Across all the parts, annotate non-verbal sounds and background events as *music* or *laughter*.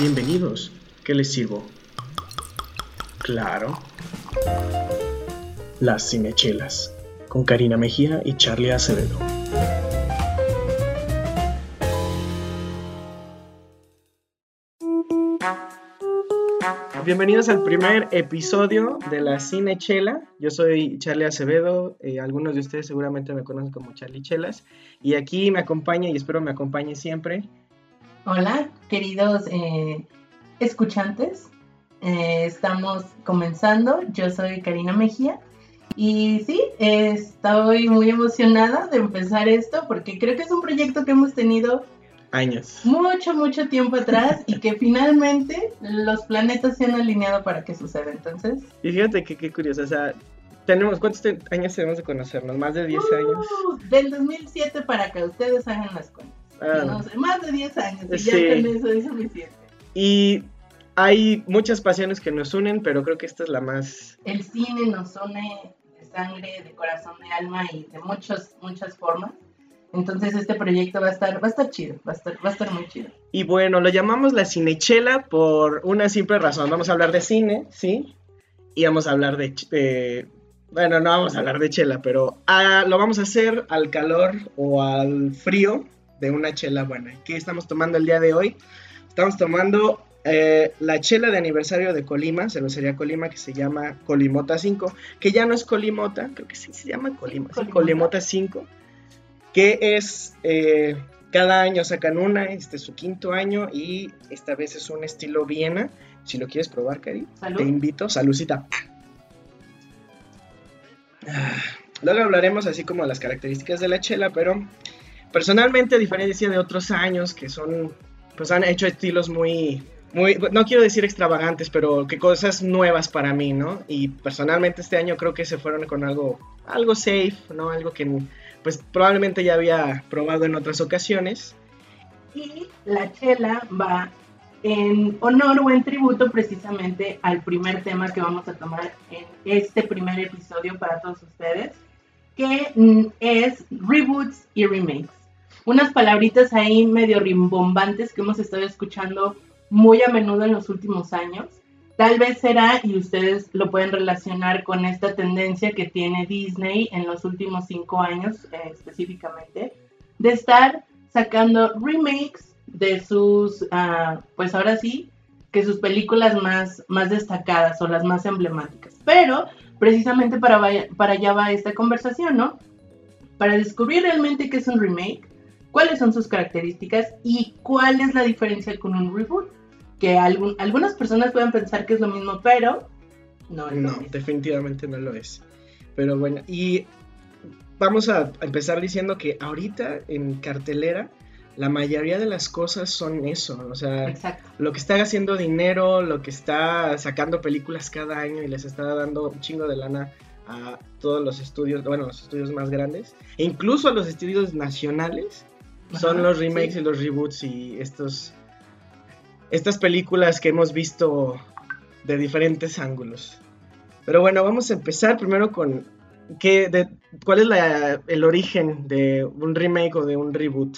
Bienvenidos. ¿Qué les sirvo? Claro. Las Cinechelas, con Karina Mejía y Charlie Acevedo. Bienvenidos al primer episodio de la Cinechela. Yo soy Charlie Acevedo, eh, algunos de ustedes seguramente me conocen como Charlie Chelas, y aquí me acompaña y espero me acompañe siempre. Hola, queridos eh, escuchantes. Eh, estamos comenzando. Yo soy Karina Mejía. Y sí, estoy muy emocionada de empezar esto porque creo que es un proyecto que hemos tenido años. Mucho, mucho tiempo atrás y que *laughs* finalmente los planetas se han alineado para que suceda. Entonces. Y fíjate que qué curioso, o sea, tenemos, ¿cuántos años tenemos de conocernos? ¿Más de 10 uh, años? Del 2007 para que ustedes hagan las cuentas. Ah. no sé, más de 10 años y ya con eso es suficiente. Y hay muchas pasiones que nos unen, pero creo que esta es la más... El cine nos une de sangre, de corazón, de alma y de muchas, muchas formas. Entonces este proyecto va a estar, va a estar chido, va a estar, va a estar muy chido. Y bueno, lo llamamos la cinechela por una simple razón. Vamos a hablar de cine, ¿sí? Y vamos a hablar de, bueno, no vamos a hablar de chela, pero ah, lo vamos a hacer al calor o al frío de una chela buena. ¿Qué estamos tomando el día de hoy? Estamos tomando eh, la chela de aniversario de Colima, cervecería Colima, que se llama Colimota 5, que ya no es Colimota, creo que sí se llama Colima, Colimota 5 que es eh, cada año sacan una, este es su quinto año y esta vez es un estilo Viena. Si lo quieres probar, Cari, te invito. Saludcita. Ah, luego hablaremos así como de las características de la chela, pero personalmente, a diferencia de otros años que son, pues han hecho estilos muy, muy, no quiero decir extravagantes, pero que cosas nuevas para mí, ¿no? Y personalmente este año creo que se fueron con algo, algo safe, ¿no? Algo que pues probablemente ya había probado en otras ocasiones. Y la chela va en honor o en tributo precisamente al primer tema que vamos a tomar en este primer episodio para todos ustedes, que mm, es reboots y remakes. Unas palabritas ahí medio rimbombantes que hemos estado escuchando muy a menudo en los últimos años Tal vez será, y ustedes lo pueden relacionar con esta tendencia que tiene Disney en los últimos cinco años eh, específicamente, de estar sacando remakes de sus, ah, pues ahora sí, que sus películas más, más destacadas o las más emblemáticas. Pero precisamente para, para allá va esta conversación, ¿no? Para descubrir realmente qué es un remake, cuáles son sus características y cuál es la diferencia con un reboot que algunas personas pueden pensar que es lo mismo, pero no No, definitivamente no lo es. Pero bueno, y vamos a empezar diciendo que ahorita en cartelera la mayoría de las cosas son eso, o sea, lo que está haciendo dinero, lo que está sacando películas cada año y les está dando un chingo de lana a todos los estudios, bueno, los estudios más grandes, e incluso a los estudios nacionales, son los remakes y los reboots y estos estas películas que hemos visto de diferentes ángulos. Pero bueno, vamos a empezar primero con qué, de, cuál es el origen de un remake o de un reboot.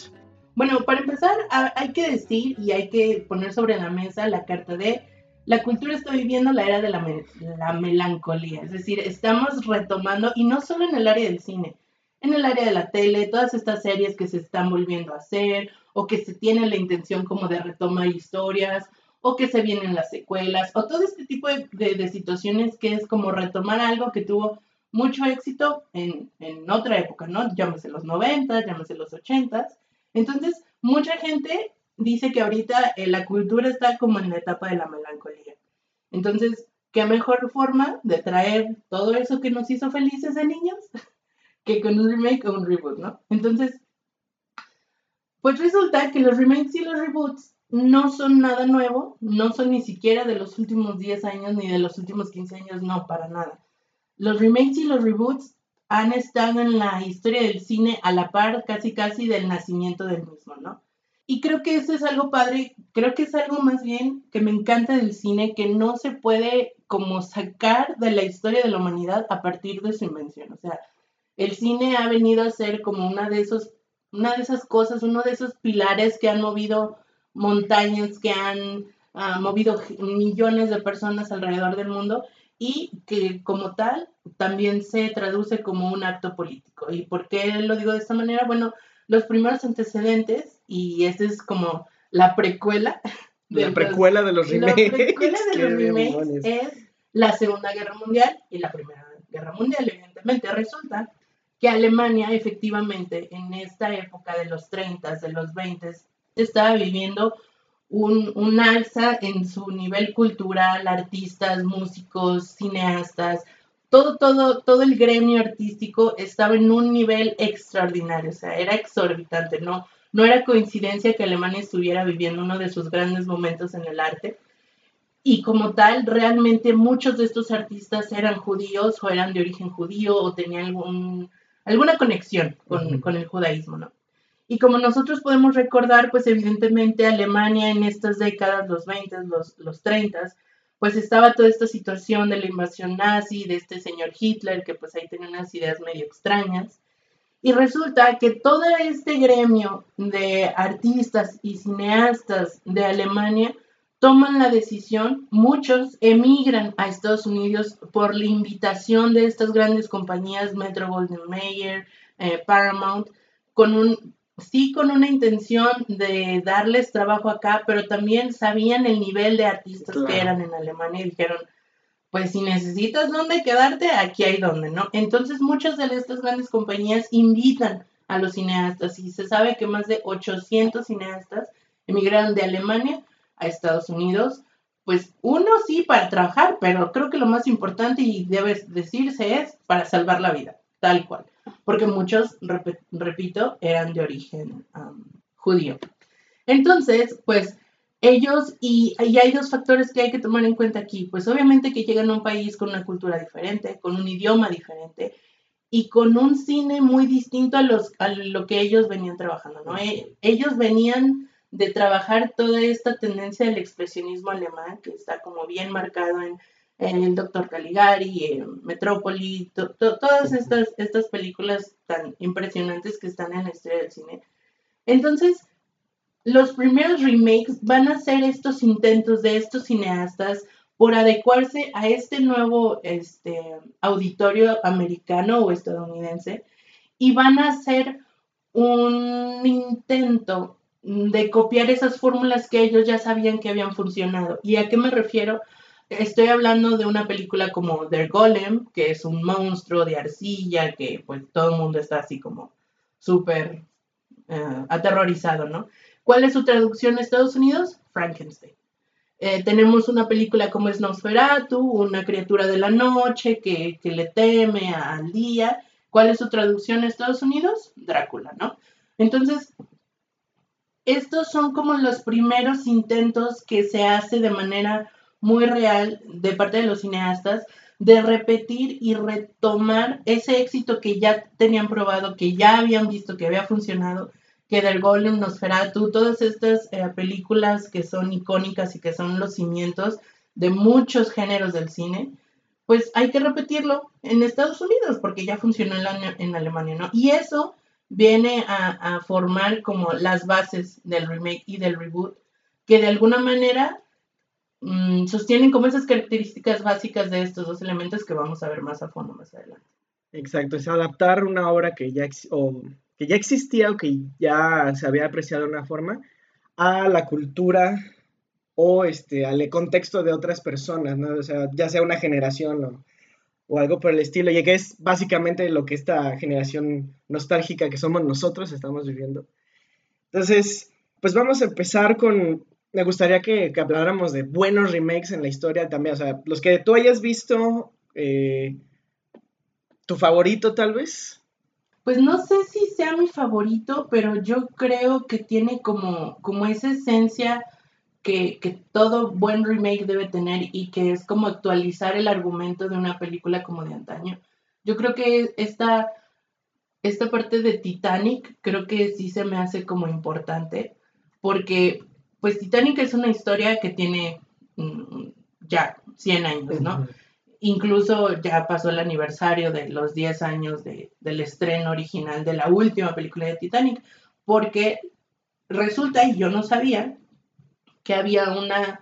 Bueno, para empezar hay que decir y hay que poner sobre la mesa la carta de la cultura está viviendo la era de la, la melancolía, es decir, estamos retomando, y no solo en el área del cine, en el área de la tele, todas estas series que se están volviendo a hacer, o que se tiene la intención como de retomar historias, o que se vienen las secuelas, o todo este tipo de, situaciones que es como retomar algo que tuvo mucho éxito en, otra época, ¿no? Llámese los 90, llámese los 80. Entonces, mucha gente dice que ahorita eh, la cultura está como en la etapa de la melancolía. Entonces, ¿qué mejor forma de traer todo eso que nos hizo felices de niños *laughs* que con un remake o un reboot, ¿no? Entonces, pues resulta que los remakes y los reboots no son nada nuevo, no son ni siquiera de los últimos 10 años ni de los últimos 15 años, no, para nada. Los remakes y los reboots han estado en la historia del cine a la par casi casi del nacimiento del mismo, ¿no? Y creo que eso es algo padre, creo que es algo más bien que me encanta del cine, que no se puede como sacar de la historia de la humanidad a partir de su invención. O sea, el cine ha venido a ser como una de esos una de esas cosas, uno de esos pilares que han movido montañas, que han ha movido millones de personas alrededor del mundo y que como tal también se traduce como un acto político. ¿Y por qué lo digo de esta manera? Bueno, los primeros antecedentes, y esta es como la precuela. *laughs* De la precuela de los remakes. La precuela de los *laughs* remakes es la Segunda Guerra Mundial y la Primera Guerra Mundial, evidentemente. Resulta que Alemania efectivamente en esta época de los 30, de los 20, estaba viviendo un, un, alza en su nivel cultural, artistas, músicos, cineastas, todo, todo, todo el gremio artístico estaba en un nivel extraordinario, o sea, era exorbitante, no, no era coincidencia que Alemania estuviera viviendo uno de sus grandes momentos en el arte. Y como tal, realmente muchos de estos artistas eran judíos o eran de origen judío o tenían algún, alguna conexión con, con el judaísmo, ¿no? Y como nosotros podemos recordar, pues evidentemente Alemania en estas décadas, los 20, los, los 30, pues estaba toda esta situación de la invasión nazi, de este señor Hitler, que pues ahí tenía unas ideas medio extrañas. Y resulta que todo este gremio de artistas y cineastas de Alemania toman la decisión, muchos emigran a Estados Unidos por la invitación de estas grandes compañías, Metro Golden Mayer, eh, Paramount, con un sí con una intención de darles trabajo acá, pero también sabían el nivel de artistas que eran en Alemania y dijeron, pues si necesitas dónde quedarte, aquí hay dónde, ¿no? Entonces muchas de estas grandes compañías invitan a los cineastas y se sabe que más de 800 cineastas emigraron de Alemania a Estados Unidos, pues uno sí para trabajar, pero creo que lo más importante y debe decirse es para salvar la vida, tal cual porque muchos, repito, eran de origen judío. Entonces, pues ellos, y, hay dos factores que hay que tomar en cuenta aquí, pues obviamente que llegan a un país con una cultura diferente, con un idioma diferente y con un cine muy distinto a, los, a lo que ellos venían trabajando, ¿no? E, ellos venían de trabajar toda esta tendencia del expresionismo alemán, que está como bien marcado en el Doctor Caligari, Metrópoli, todas estas, estas películas tan impresionantes que están en la historia del cine. Entonces, los primeros remakes van a ser estos intentos de estos cineastas por adecuarse a este nuevo este, auditorio americano o estadounidense y van a ser un intento de copiar esas fórmulas que ellos ya sabían que habían funcionado. ¿Y a qué me refiero? Estoy hablando de una película como The Golem, que es un monstruo de arcilla, que pues todo el mundo está así como súper eh, aterrorizado, ¿no? ¿Cuál es su traducción en Estados Unidos? Frankenstein. Eh, tenemos una película como Nosferatu, una criatura de la noche que, que le teme al día. ¿Cuál es su traducción en Estados Unidos? Drácula, ¿no? Entonces, estos son como los primeros intentos que se hace de manera muy real de parte de los cineastas de repetir y retomar ese éxito que ya tenían probado, que ya habían visto que había funcionado, que del Golem, Nosferatu, todas estas eh, películas que son icónicas y que son los cimientos de muchos géneros del cine, pues hay que repetirlo en Estados Unidos porque ya funcionó en, en Alemania, ¿no? Y eso viene a, formar como las bases del remake y del reboot, que de alguna manera Mm, sostienen como esas características básicas de estos dos elementos que vamos a ver más a fondo más adelante. Exacto, es adaptar una obra que ya, o, que ya existía o que ya se había apreciado de una forma a la cultura o este, al contexto de otras personas, ¿no? O sea, ya sea una generación o, o algo por el estilo, y que es básicamente lo que esta generación nostálgica que somos nosotros estamos viviendo. Entonces, pues vamos a empezar con me gustaría que, habláramos de buenos remakes en la historia también. O sea, los que tú hayas visto, eh, tu favorito tal vez. Pues no sé si sea mi favorito, pero yo creo que tiene como, como esa esencia que, que, todo buen remake debe tener y que es como actualizar el argumento de una película como de antaño. Yo creo que esta, esta parte de Titanic creo que sí se me hace como importante porque pues Titanic es una historia que tiene mm, ya 100 años, ¿no? Incluso ya pasó el aniversario de los 10 años del estreno original de la última película de Titanic, porque resulta, y yo no sabía, que había una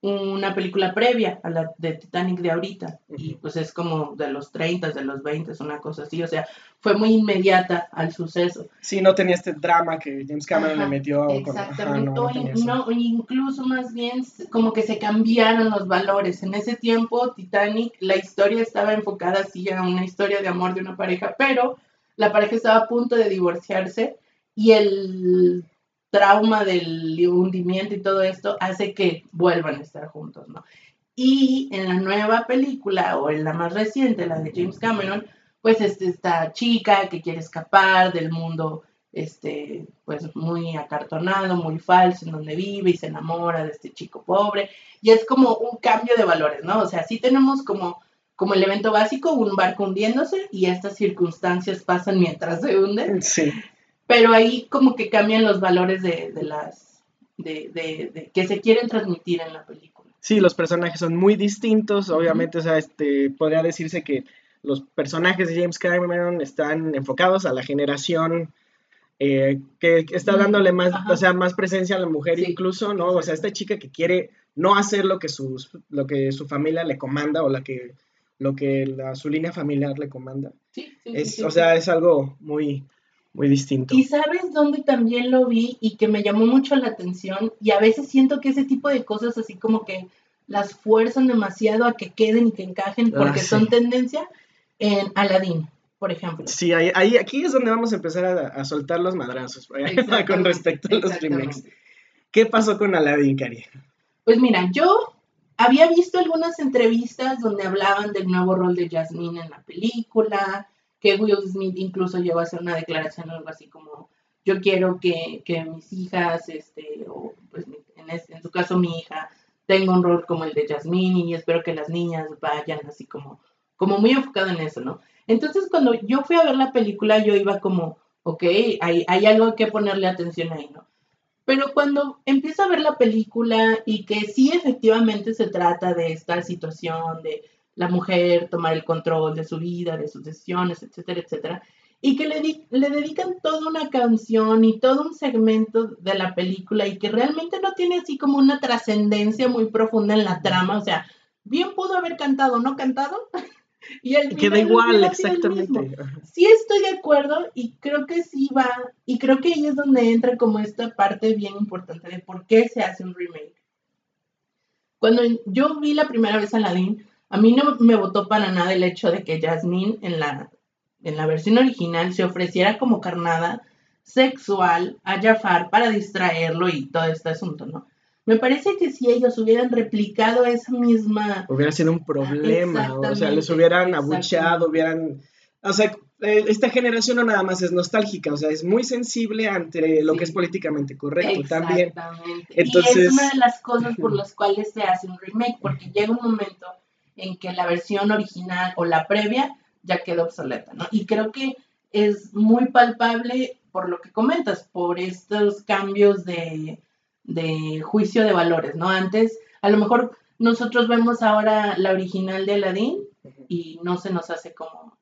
una película previa a la de Titanic de ahorita y pues es como de los 30, de los 20, una cosa así, o sea, fue muy inmediata al suceso. Sí, no tenía este drama que James Cameron le metió. Exactamente, no, incluso más bien como que se cambiaron los valores. En ese tiempo Titanic, la historia estaba enfocada así a una historia de amor de una pareja, pero la pareja estaba a punto de divorciarse y el trauma del hundimiento y todo esto hace que vuelvan a estar juntos, ¿no? Y en la nueva película, o en la más reciente, la de James Cameron, pues este, esta chica que quiere escapar del mundo, este, pues muy acartonado, muy falso, en donde vive y se enamora de este chico pobre. Y es como un cambio de valores, ¿no? O sea, sí tenemos como, como el evento básico, un barco hundiéndose y estas circunstancias pasan mientras se hunden. Sí pero ahí como que cambian los valores de, las de, de, que se quieren transmitir en la película. Sí, los personajes son muy distintos, obviamente, o sea, este, podría decirse que los personajes de James Cameron están enfocados a la generación eh, que está dándole más, o sea, más presencia a la mujer incluso, ¿no? O sea, esta chica que quiere no hacer lo que, sus, lo que su familia le comanda o la que, lo que la, su línea familiar le comanda. Sí, sí, es, O sea, es algo muy, muy distinto. Y sabes dónde también lo vi y que me llamó mucho la atención y a veces siento que ese tipo de cosas así como que las fuerzan demasiado a que queden y que encajen ah, porque son tendencia en Aladdin, por ejemplo. Sí, ahí, aquí es donde vamos a empezar a, soltar los madrazos *laughs* con respecto a los remakes. ¿Qué pasó con Aladdin, Cari? Pues mira, yo había visto algunas entrevistas donde hablaban del nuevo rol de Jasmine en la película, que Will Smith incluso llegó a hacer una declaración algo así como yo quiero que, mis hijas, este, o pues en, su caso mi hija, tenga un rol como el de Jasmine y espero que las niñas vayan así como, como muy enfocado en eso, ¿no? Entonces cuando yo fui a ver la película yo iba como, ok, hay, hay algo que ponerle atención ahí, ¿no? Pero cuando empiezo a ver la película y que sí efectivamente se trata de esta situación de la mujer tomar el control de su vida, de sus decisiones, etcétera, etcétera, y que le, le dedican toda una canción y todo un segmento de la película y que realmente no tiene así como una trascendencia muy profunda en la trama, o sea, bien pudo haber cantado o no cantado. *laughs* y el queda igual, exactamente. Sí estoy de acuerdo y creo que sí va, y creo que ahí es donde entra como esta parte bien importante de por qué se hace un remake. Cuando yo vi la primera vez a Aladdin, a mí no me votó para nada el hecho de que Jasmine en la, en la versión original se ofreciera como carnada sexual a Jafar para distraerlo y todo este asunto, ¿no? Me parece que si ellos hubieran replicado esa misma... Hubiera sido un problema, o sea, les hubieran abucheado, hubieran... O sea, eh, esta generación no nada más es nostálgica, o sea, es muy sensible ante lo que es políticamente correcto también. Entonces... Y es una de las cosas por las cuales se hace un remake, porque llega un momento en que la versión original o la previa ya quedó obsoleta, ¿no? Y creo que es muy palpable por lo que comentas, por estos cambios de, de juicio de valores, ¿no? Antes, a lo mejor nosotros vemos ahora la original de Aladdin y no se nos hace como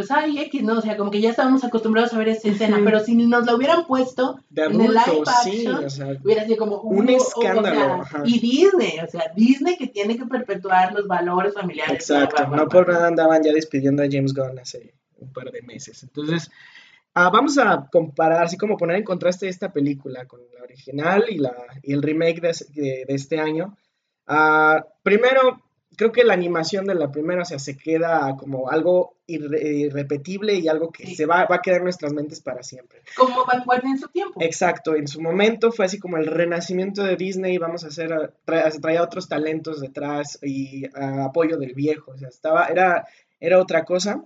pues ay, X, ¿no? O sea, como que ya estábamos acostumbrados a ver esa escena, pero si nos la hubieran puesto en el live action, hubiera sido como un escándalo. y Disney, o sea, Disney que tiene que perpetuar los valores familiares. Exacto, no por nada andaban ya despidiendo a James Gunn hace un par de meses. Entonces, ah, vamos a comparar, así como poner en contraste esta película con la original y, la, y el remake de, de, este año. Uh, primero, creo que la animación de la primera, o sea, se queda como algo irrepetible y algo que se va, va, a quedar en nuestras mentes para siempre. Como vanguardia en su tiempo. Exacto, en su momento fue así como el renacimiento de Disney, vamos a hacer, traía otros talentos detrás y apoyo del viejo, o sea, estaba, era, era otra cosa.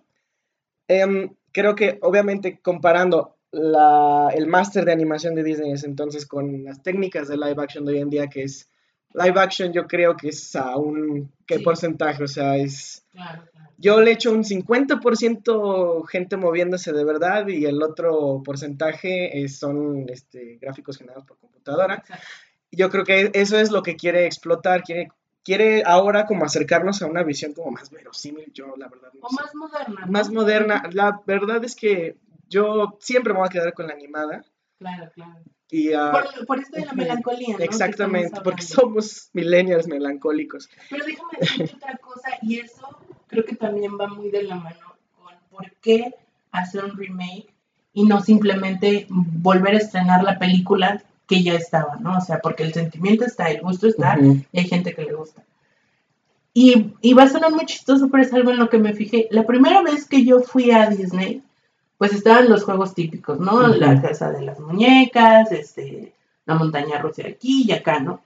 Em, creo que obviamente comparando la, el máster de animación de Disney ese entonces con las técnicas de live action de hoy en día, que es live action yo creo que es a un qué porcentaje, o sea, es yo le echo un 50% gente moviéndose de verdad y el otro porcentaje son este, gráficos generados por computadora. Yo creo que eso es lo que quiere explotar, quiere quiere ahora como acercarnos a una visión como más verosímil, yo la verdad O más moderna. Más moderna. La verdad es que yo siempre me voy a quedar con la animada. Claro, claro. Y, por, esto de la *laughs* melancolía, ¿no? Exactamente, porque somos millennials melancólicos. Pero déjame decirte *laughs* otra cosa, y eso creo que también va muy de la mano con por qué hacer un remake y no simplemente volver a estrenar la película que ya estaba, ¿no? O sea, porque el sentimiento está, el gusto está, y hay gente que le gusta. Y, y, va a sonar muy chistoso, pero es algo en lo que me fijé. La primera vez que yo fui a Disney, pues estaban los juegos típicos, ¿no? La casa de las muñecas, este, la montaña rusa aquí y acá, ¿no?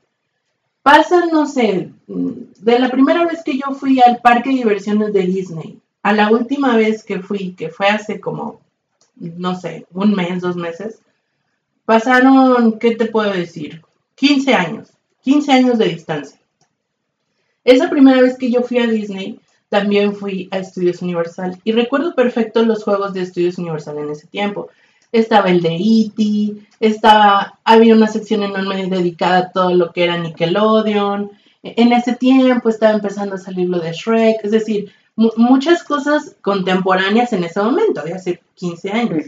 Pasan, no sé, de la primera vez que yo fui al parque de diversiones de Disney a la última vez que fui, que fue hace como, no sé, un mes, dos meses, pasaron, ¿qué te puedo decir? 15 años, 15 años de distancia. Esa primera vez que yo fui a Disney, también fui a Estudios Universal y recuerdo perfecto los juegos de Estudios Universal en ese tiempo. Estaba el de E.T., estaba, había una sección enorme dedicada a todo lo que era Nickelodeon. En ese tiempo estaba empezando a salir lo de Shrek, es decir, muchas cosas contemporáneas en ese momento, de hace 15 años.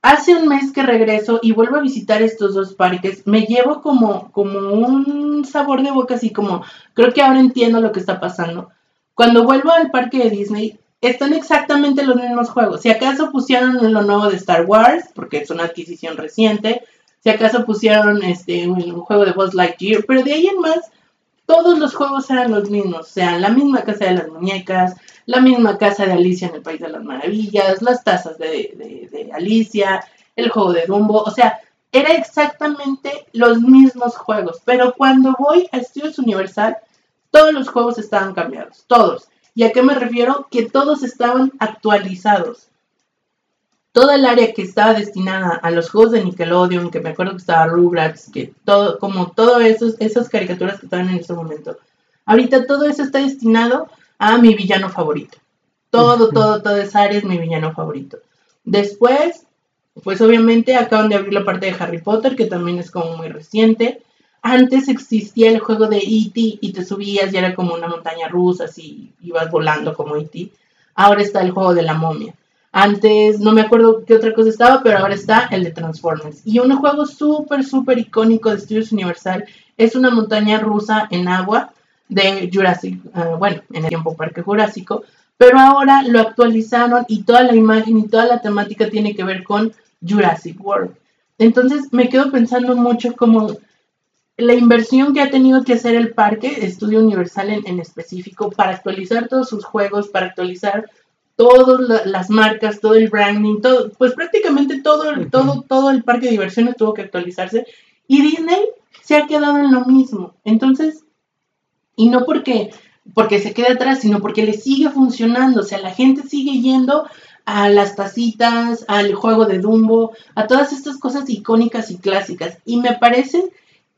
Hace un mes que regreso y vuelvo a visitar estos dos parques, me llevo como, como un sabor de boca, así como, creo que ahora entiendo lo que está pasando. Cuando vuelvo al parque de Disney, están exactamente los mismos juegos. Si acaso pusieron lo nuevo de Star Wars, porque es una adquisición reciente, si acaso pusieron este, un juego de Buzz Lightyear, pero de ahí en más, todos los juegos eran los mismos. O sea, la misma casa de las muñecas, la misma casa de Alicia en el País de las Maravillas, las tazas de, de Alicia, el juego de Dumbo. O sea, era exactamente los mismos juegos. Pero cuando voy a Estudios Universal, todos los juegos estaban cambiados, todos. ¿Y a qué me refiero? Que todos estaban actualizados. Toda el área que estaba destinada a los juegos de Nickelodeon, que me acuerdo que estaba Rugrats, que todo, como todas esas caricaturas que estaban en ese momento. Ahorita todo eso está destinado a mi villano favorito. Todo, todo, toda esa área es mi villano favorito. Después, pues obviamente acaban de abrir la parte de Harry Potter, que también es como muy reciente. Antes existía el juego de E.T. y te subías y era como una montaña rusa, así ibas volando como E.T. Ahora está el juego de la momia. Antes no me acuerdo qué otra cosa estaba, pero ahora está el de Transformers. Y un juego súper, súper icónico de Studios Universal es una montaña rusa en agua de Jurassic, ah, bueno, en el tiempo Parque Jurásico, pero ahora lo actualizaron y toda la imagen y toda la temática tiene que ver con Jurassic World. Entonces me quedo pensando mucho como la inversión que ha tenido que hacer el parque, Estudio Universal en, específico, para actualizar todos sus juegos, para actualizar todas las marcas, todo el branding, todo, pues prácticamente todo, todo, todo el parque de diversiones tuvo que actualizarse. Y Disney se ha quedado en lo mismo. Entonces, y no porque, porque se quede atrás, sino porque le sigue funcionando. O sea, la gente sigue yendo a las tacitas, al juego de Dumbo, a todas estas cosas icónicas y clásicas. Y me parece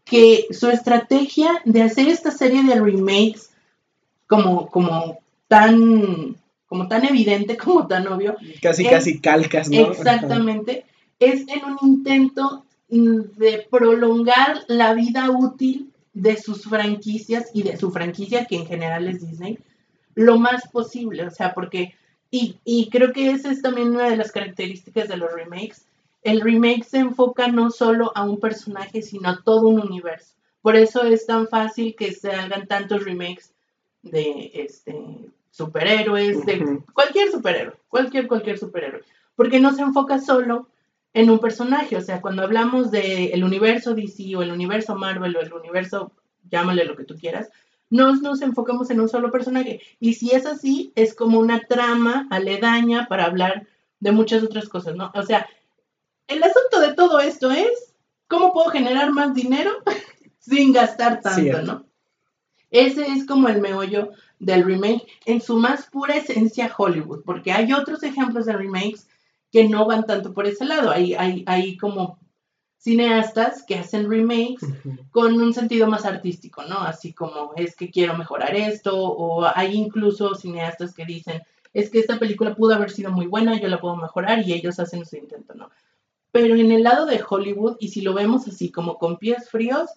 que su estrategia de hacer esta serie de remakes como, como tan como tan evidente, *laughs* como tan obvio. Casi, casi calcas, ¿no? Exactamente. es en un intento de prolongar la vida útil de sus franquicias y de su franquicia, que en general es Disney, lo más posible. O sea, porque, y, y creo que esa es también una de las características de los remakes, el remake se enfoca no solo a un personaje, sino a todo un universo. Por eso es tan fácil que se hagan tantos remakes de este superhéroes, de cualquier superhéroe, cualquier, cualquier superhéroe. Porque no se enfoca solo en un personaje. O sea, cuando hablamos del universo DC o el universo Marvel o el universo, llámale lo que tú quieras, no nos enfocamos en un solo personaje. Y si es así, es como una trama aledaña para hablar de muchas otras cosas, ¿no? O sea, el asunto de todo esto es cómo puedo generar más dinero *laughs* sin gastar tanto, ¿no? Ese es como el meollo del remake en su más pura esencia Hollywood, porque hay otros ejemplos de remakes que no van tanto por ese lado. Hay, hay, hay como cineastas que hacen remakes con un sentido más artístico, ¿no? Así como es que quiero mejorar esto, o hay incluso cineastas que dicen, es que esta película pudo haber sido muy buena, yo la puedo mejorar y ellos hacen su intento, ¿no? Pero en el lado de Hollywood, y si lo vemos así como con pies fríos,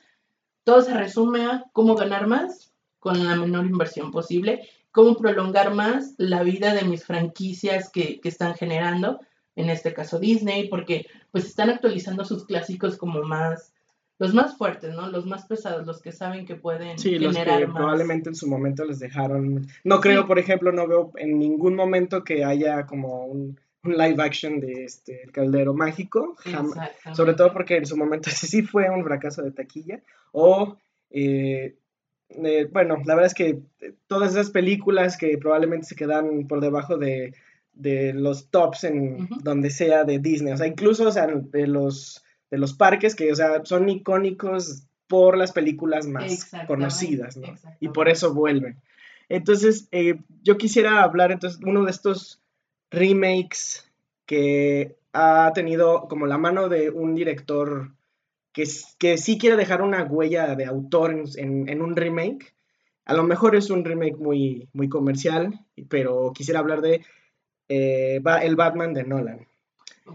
todo se resume a cómo ganar más con la menor inversión posible, cómo prolongar más la vida de mis franquicias que, están generando en este caso Disney, porque pues están actualizando sus clásicos como más los más fuertes, ¿no? Los más pesados, los que saben que pueden sí, los que probablemente en su momento les dejaron. No creo, por ejemplo, no veo en ningún momento que haya como un, live action de este El Caldero Mágico, sobre todo porque en su momento *laughs* sí fue un fracaso de taquilla. O, eh, eh, bueno, la verdad es que todas esas películas que probablemente se quedan por debajo de, de los tops en donde sea de Disney, o sea, incluso o sea, de los de los parques que, o sea, son icónicos por las películas más conocidas, ¿no? Y por eso vuelven. Entonces, eh, yo quisiera hablar, entonces, uno de estos remakes que ha tenido como la mano de un director que, que sí quiere dejar una huella de autor en, un remake. A lo mejor es un remake muy, muy comercial, pero quisiera hablar de eh, el Batman de Nolan.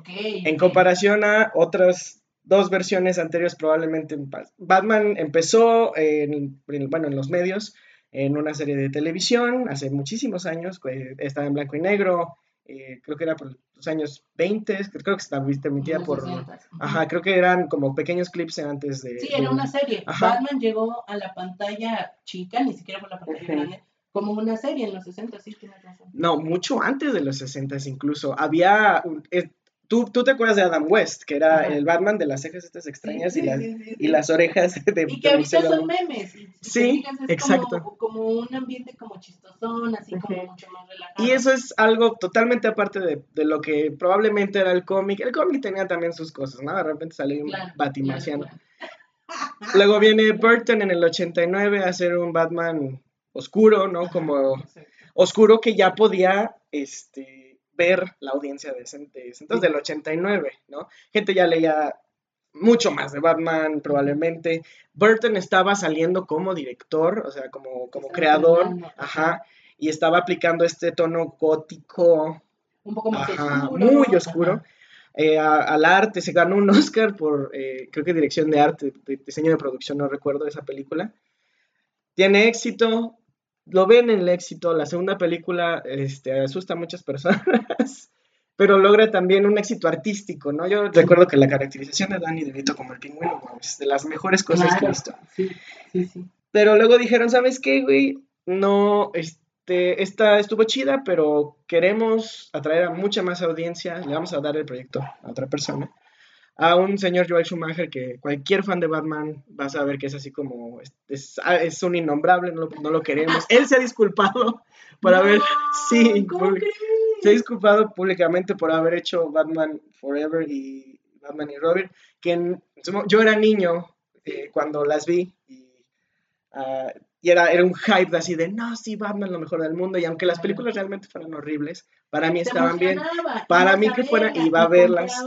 en comparación a otras dos versiones anteriores probablemente. Batman empezó en, bueno, en los medios, en una serie de televisión hace muchísimos años, estaba en blanco y negro, eh, creo que era por los años 20, creo que estaba emitida por... Ajá, creo que eran como pequeños clips antes de... Sí, era una serie. Batman llegó a la pantalla chica, ni siquiera por la pantalla grande, como una serie en los 60, sí, tienes razón. No, mucho antes de los 60 incluso. Había, Tú, tú te acuerdas de Adam West, que era el Batman de las cejas estas extrañas y, las, y las orejas *laughs* de Y que ahorita son memes. sí, exacto. Como, un ambiente como chistosón, así como mucho más relajado. Y eso es algo totalmente aparte de, de lo que probablemente era el cómic. El cómic tenía también sus cosas, ¿no? De repente salió un batimarciano. *laughs* Luego viene Burton en el 89 a hacer un Batman oscuro, ¿no? Como oscuro que ya podía, este ver la audiencia de ese, entonces del 89, ¿no? Gente ya leía mucho más de Batman probablemente. Burton estaba saliendo como director, o sea, como, como creador, ajá, y estaba aplicando este tono gótico, un poco más oscuro, muy oscuro. Eh, al arte, se ganó un Oscar por, eh, creo que dirección de arte, de diseño de producción, no recuerdo esa película. Tiene éxito, lo ven en el éxito. La segunda película este, asusta a muchas personas, *laughs* pero logra también un éxito artístico, ¿no? Yo recuerdo que la caracterización de Danny DeVito como el pingüino es de las mejores cosas que he visto. Sí, sí, sí. Pero luego dijeron, ¿sabes qué, güey? No, este, esta estuvo chida, pero queremos atraer a mucha más audiencia. Le vamos a dar el proyecto a otra persona a un señor Joel Schumacher que cualquier fan de Batman va a saber que es así como, es, es, un innombrable, no lo, queremos. Él se ha disculpado *laughs* por haber, sí, se ha disculpado públicamente por haber hecho Batman Forever y Batman y Robin, que yo era niño eh, cuando las vi y uh, y era, era un hype así de, no, sí, Batman lo mejor del mundo. Y aunque las películas realmente fueran horribles, para mí estaban bien. Para mí que fuera, iba a verlas.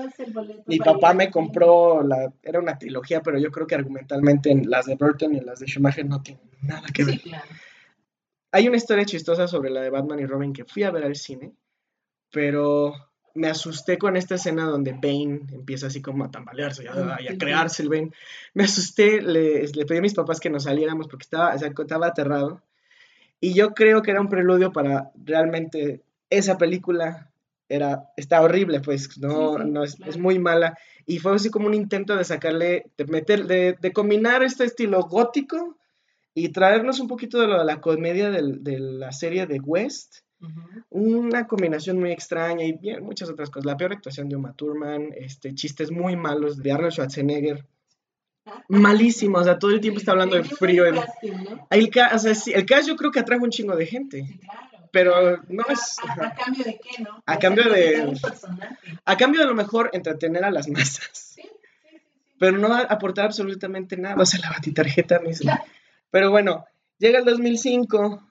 Mi papá me compró, la, era una trilogía, pero yo creo que argumentalmente las de Burton y las de Schumacher no tienen nada que ver. Hay una historia chistosa sobre la de Batman y Robin que fui a ver al cine, pero me asusté con esta escena donde Bane empieza así como a tambalearse y a, crearse el Bane. Me asusté, le, pedí a mis papás que nos saliéramos porque estaba, estaba aterrado. Y yo creo que era un preludio para realmente esa película era, está horrible, pues, no, no es, muy mala. Y fue así como un intento de sacarle, de meter, de, de combinar este estilo gótico y traernos un poquito de, lo, de la comedia de la serie de West una combinación muy extraña y bien, muchas otras cosas. La peor actuación de Uma Thurman, este, chistes muy malos de Arnold Schwarzenegger. Malísimo, o sea, todo el tiempo está hablando de frío. El, el, o sea, el cast yo creo que atrajo un chingo de gente. Pero no es. A, cambio de qué, ¿no? A cambio de. A cambio de lo mejor entretener a las masas. Pero no aportar absolutamente nada. O sea, la batitarjeta misma. Pero bueno, llega el 2005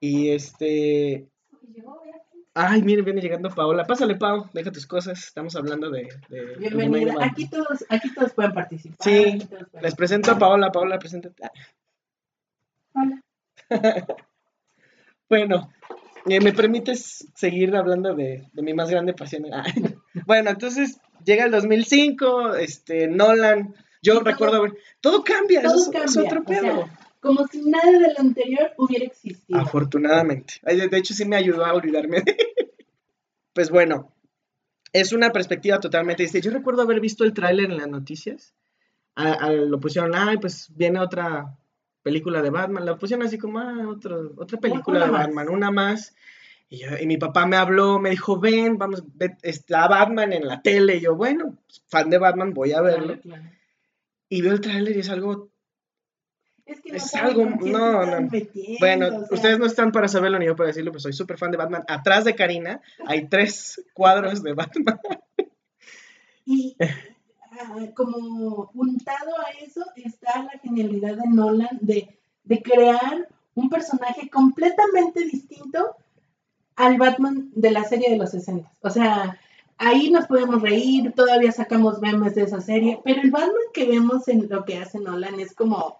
y este Ay, miren, viene llegando Paola. Pásale, Pau, deja tus cosas. Estamos hablando de. de Bienvenida. Aquí todos, aquí todos pueden participar. Sí, les presento a Paola. Paola, preséntate. Hola. *laughs* bueno, eh, ¿me permites seguir hablando de, de mi más grande pasión? *laughs* bueno, entonces llega el 2005, este, Nolan. Yo recuerdo ver. Todo cambia, todo cambia. es otro pedo como si nada de lo anterior hubiera existido. Afortunadamente. De hecho, sí me ayudó a olvidarme. *laughs* pues bueno, es una perspectiva totalmente distinta. Yo recuerdo haber visto el tráiler en las noticias. lo pusieron, ay, pues viene otra película de Batman. La pusieron así como, ah, otra película de Batman, una más. Y, mi papá me habló, me dijo, ven, vamos, está Batman en la tele. Y yo, bueno, fan de Batman, voy a verlo. Y veo el tráiler y es algo... Es, algo... No, no. Bueno, ustedes no están para saberlo ni yo para decirlo, pero soy súper fan de Batman. Atrás de Karina hay tres cuadros de Batman. Y ah, como juntado a eso está la genialidad de Nolan de, de crear un personaje completamente distinto al Batman de la serie de los 60. O sea, ahí nos podemos reír, todavía sacamos memes de esa serie, pero el Batman que vemos en lo que hace Nolan es como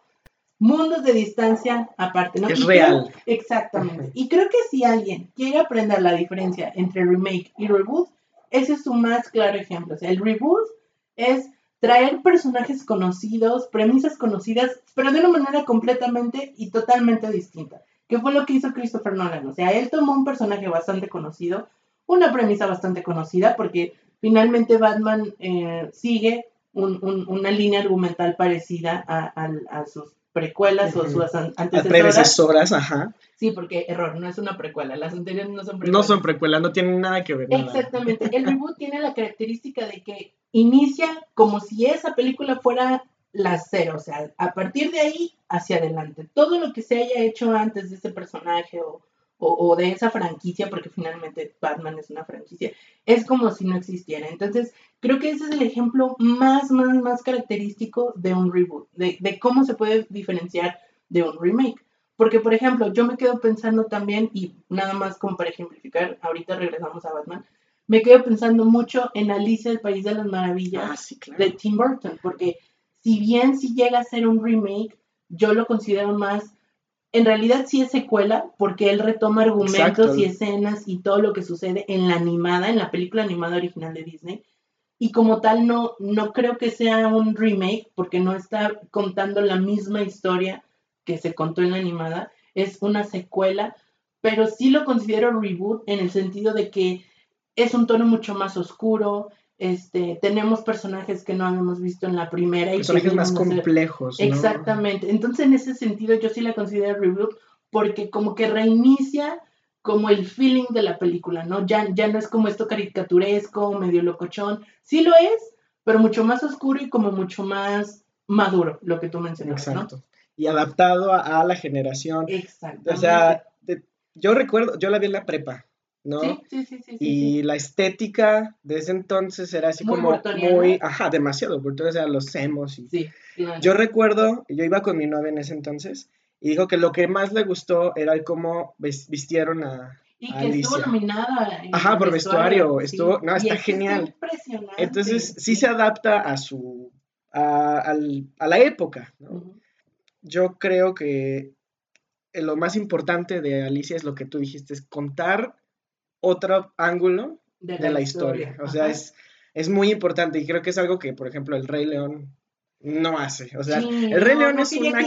mundos de distancia aparte, ¿no? Es real. exactamente. Y creo que si alguien quiere aprender la diferencia entre remake y reboot, ese es su más claro ejemplo. O sea, el reboot es traer personajes conocidos, premisas conocidas, pero de una manera completamente y totalmente distinta que fue lo que hizo Christopher Nolan. O sea, él tomó un personaje bastante conocido, una premisa bastante conocida, porque finalmente Batman eh, sigue una línea argumental parecida a, sus precuelas o sus antecesoras. predecesoras, ajá. Sí, porque error, no es una precuela, las anteriores no son precuelas. No son precuelas, no tienen nada que ver. Exactamente, el reboot tiene la característica de que inicia como si esa película fuera la cero, o sea, a partir de ahí hacia adelante. Todo lo que se haya hecho antes de ese personaje o, o, de esa franquicia, porque finalmente Batman es una franquicia, es como si no existiera. Entonces, creo que ese es el ejemplo más, más, más característico de un reboot, de, de cómo se puede diferenciar de un remake. Porque, por ejemplo, yo me quedo pensando también, y nada más como para ejemplificar, ahorita regresamos a Batman, me quedo pensando mucho en Alicia, el País de las Maravillas ah, de Tim Burton, porque si bien si llega a ser un remake, yo lo considero más, en realidad sí es secuela, porque él retoma argumentos y escenas y todo lo que sucede en la animada, en la película animada original de Disney. Y como tal, no, no creo que sea un remake, porque no está contando la misma historia que se contó en la animada, es una secuela, pero sí lo considero reboot en el sentido de que es un tono mucho más oscuro, este, tenemos personajes que no habíamos visto en la primera. Y personajes más complejos. Exactamente. Entonces, en ese sentido, yo sí la considero reboot porque como que reinicia como el feeling de la película, ¿no? Ya, ya no es como esto caricaturesco, medio locochón. Sí lo es, pero mucho más oscuro y como mucho más maduro, lo que tú mencionas. Exacto. Y adaptado a, la generación. Exacto. O sea, yo recuerdo, yo la vi en la prepa. ¿No? Sí, sí, sí, y la estética de ese entonces era así como muy, ajá, demasiado, porque o sea, los hemos y... Sí, Yo recuerdo, yo iba con mi novia en ese entonces y dijo que lo que más le gustó era el cómo vistieron a, y que estuvo nominada. Ajá, por vestuario, estuvo, no, está genial. Entonces, sí se adapta a su, a, la época, Yo creo que lo más importante de Alicia es lo que tú dijiste, es contar otro ángulo de, la, historia. O sea, es, es muy importante y creo que es algo que, por ejemplo, el Rey León no hace. O sea, el Rey León es una...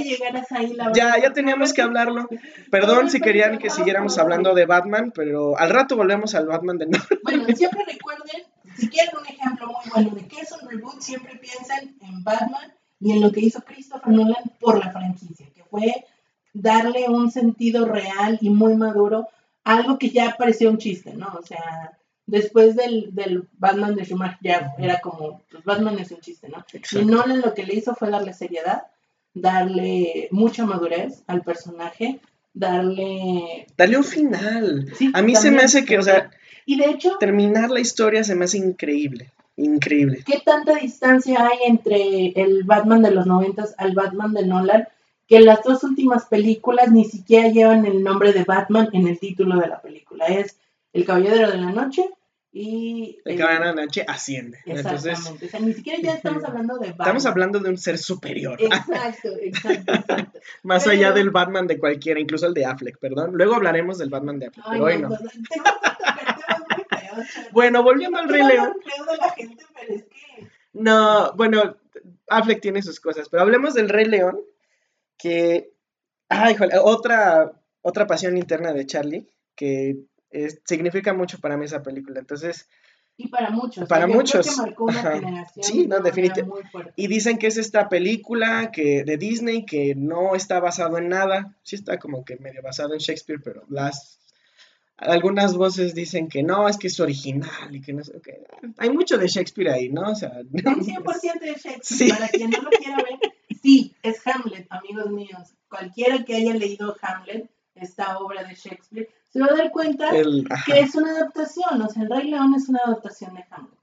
ya, ya teníamos que hablarlo. *laughs* Perdón si querían que siguiéramos hablando de Batman, pero al rato volvemos al Batman de nuevo. Bueno, siempre recuerden, si quieren un ejemplo muy bueno de qué es un reboot, siempre piensen en Batman y en lo que hizo Christopher Nolan por la franquicia, que fue darle un sentido real y muy maduro algo que ya parecía un chiste, ¿no? O sea, después del, del Batman de Schumacher ya era como, pues Batman es un chiste, ¿no? Y Nolan lo que le hizo fue darle seriedad, darle mucha madurez al personaje, darle... Darle un final. a mí se me hace que, o sea... Y de hecho... Terminar la historia se me hace increíble. Increíble. ¿Qué tanta distancia hay entre el Batman de los noventas al Batman de Nolan? Que las dos últimas películas ni siquiera llevan el nombre de Batman en el título de la película. Es El Caballero de la Noche y... El Caballero de la Noche asciende. Exactamente. o sea, ni siquiera ya estamos hablando de Batman. Estamos hablando de un ser superior. Exacto, exacto. *laughs* Más allá del Batman de cualquiera, incluso el de Affleck, perdón. Luego hablaremos del Batman de Affleck, pero hoy no. bueno, volviendo al Rey León. No, bueno, Affleck tiene sus cosas, pero hablemos del Rey León que, ay, otra, otra pasión interna de Charlie, que significa mucho para mí esa película. Entonces, Y para muchos. Para muchos. que marcó una generación sí, no, definitivamente. Y dicen que es esta película que de Disney que no está basado en nada. Sí está como que medio basado en Shakespeare, pero las algunas voces dicen que no, es que es original y que no sé qué. Hay mucho de Shakespeare ahí, ¿no? O sea, *laughs* un 100% de Shakespeare. Para quien no lo quiera ver, sí, es Hamlet, amigos míos. Cualquiera que haya leído Hamlet, esta obra de Shakespeare, se va a dar cuenta que es una adaptación. O sea, El Rey León es una adaptación de Hamlet.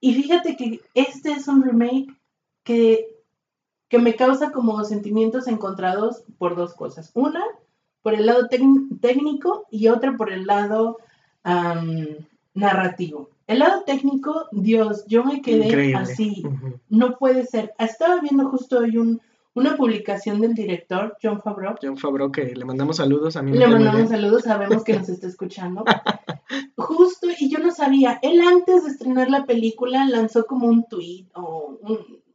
Y fíjate que este es un remake que, que me causa como sentimientos encontrados por dos cosas. Una, por el lado técnico y otra por el lado narrativo. El lado técnico, Dios, yo me quedé así. No puede ser. Estaba viendo justo hoy un, una publicación del director, John Favreau. John Favreau, que le mandamos saludos a mí. Le mandamos saludos, sabemos que nos está escuchando. *laughs* justo, y yo no sabía, él antes de estrenar la película lanzó como un tweet o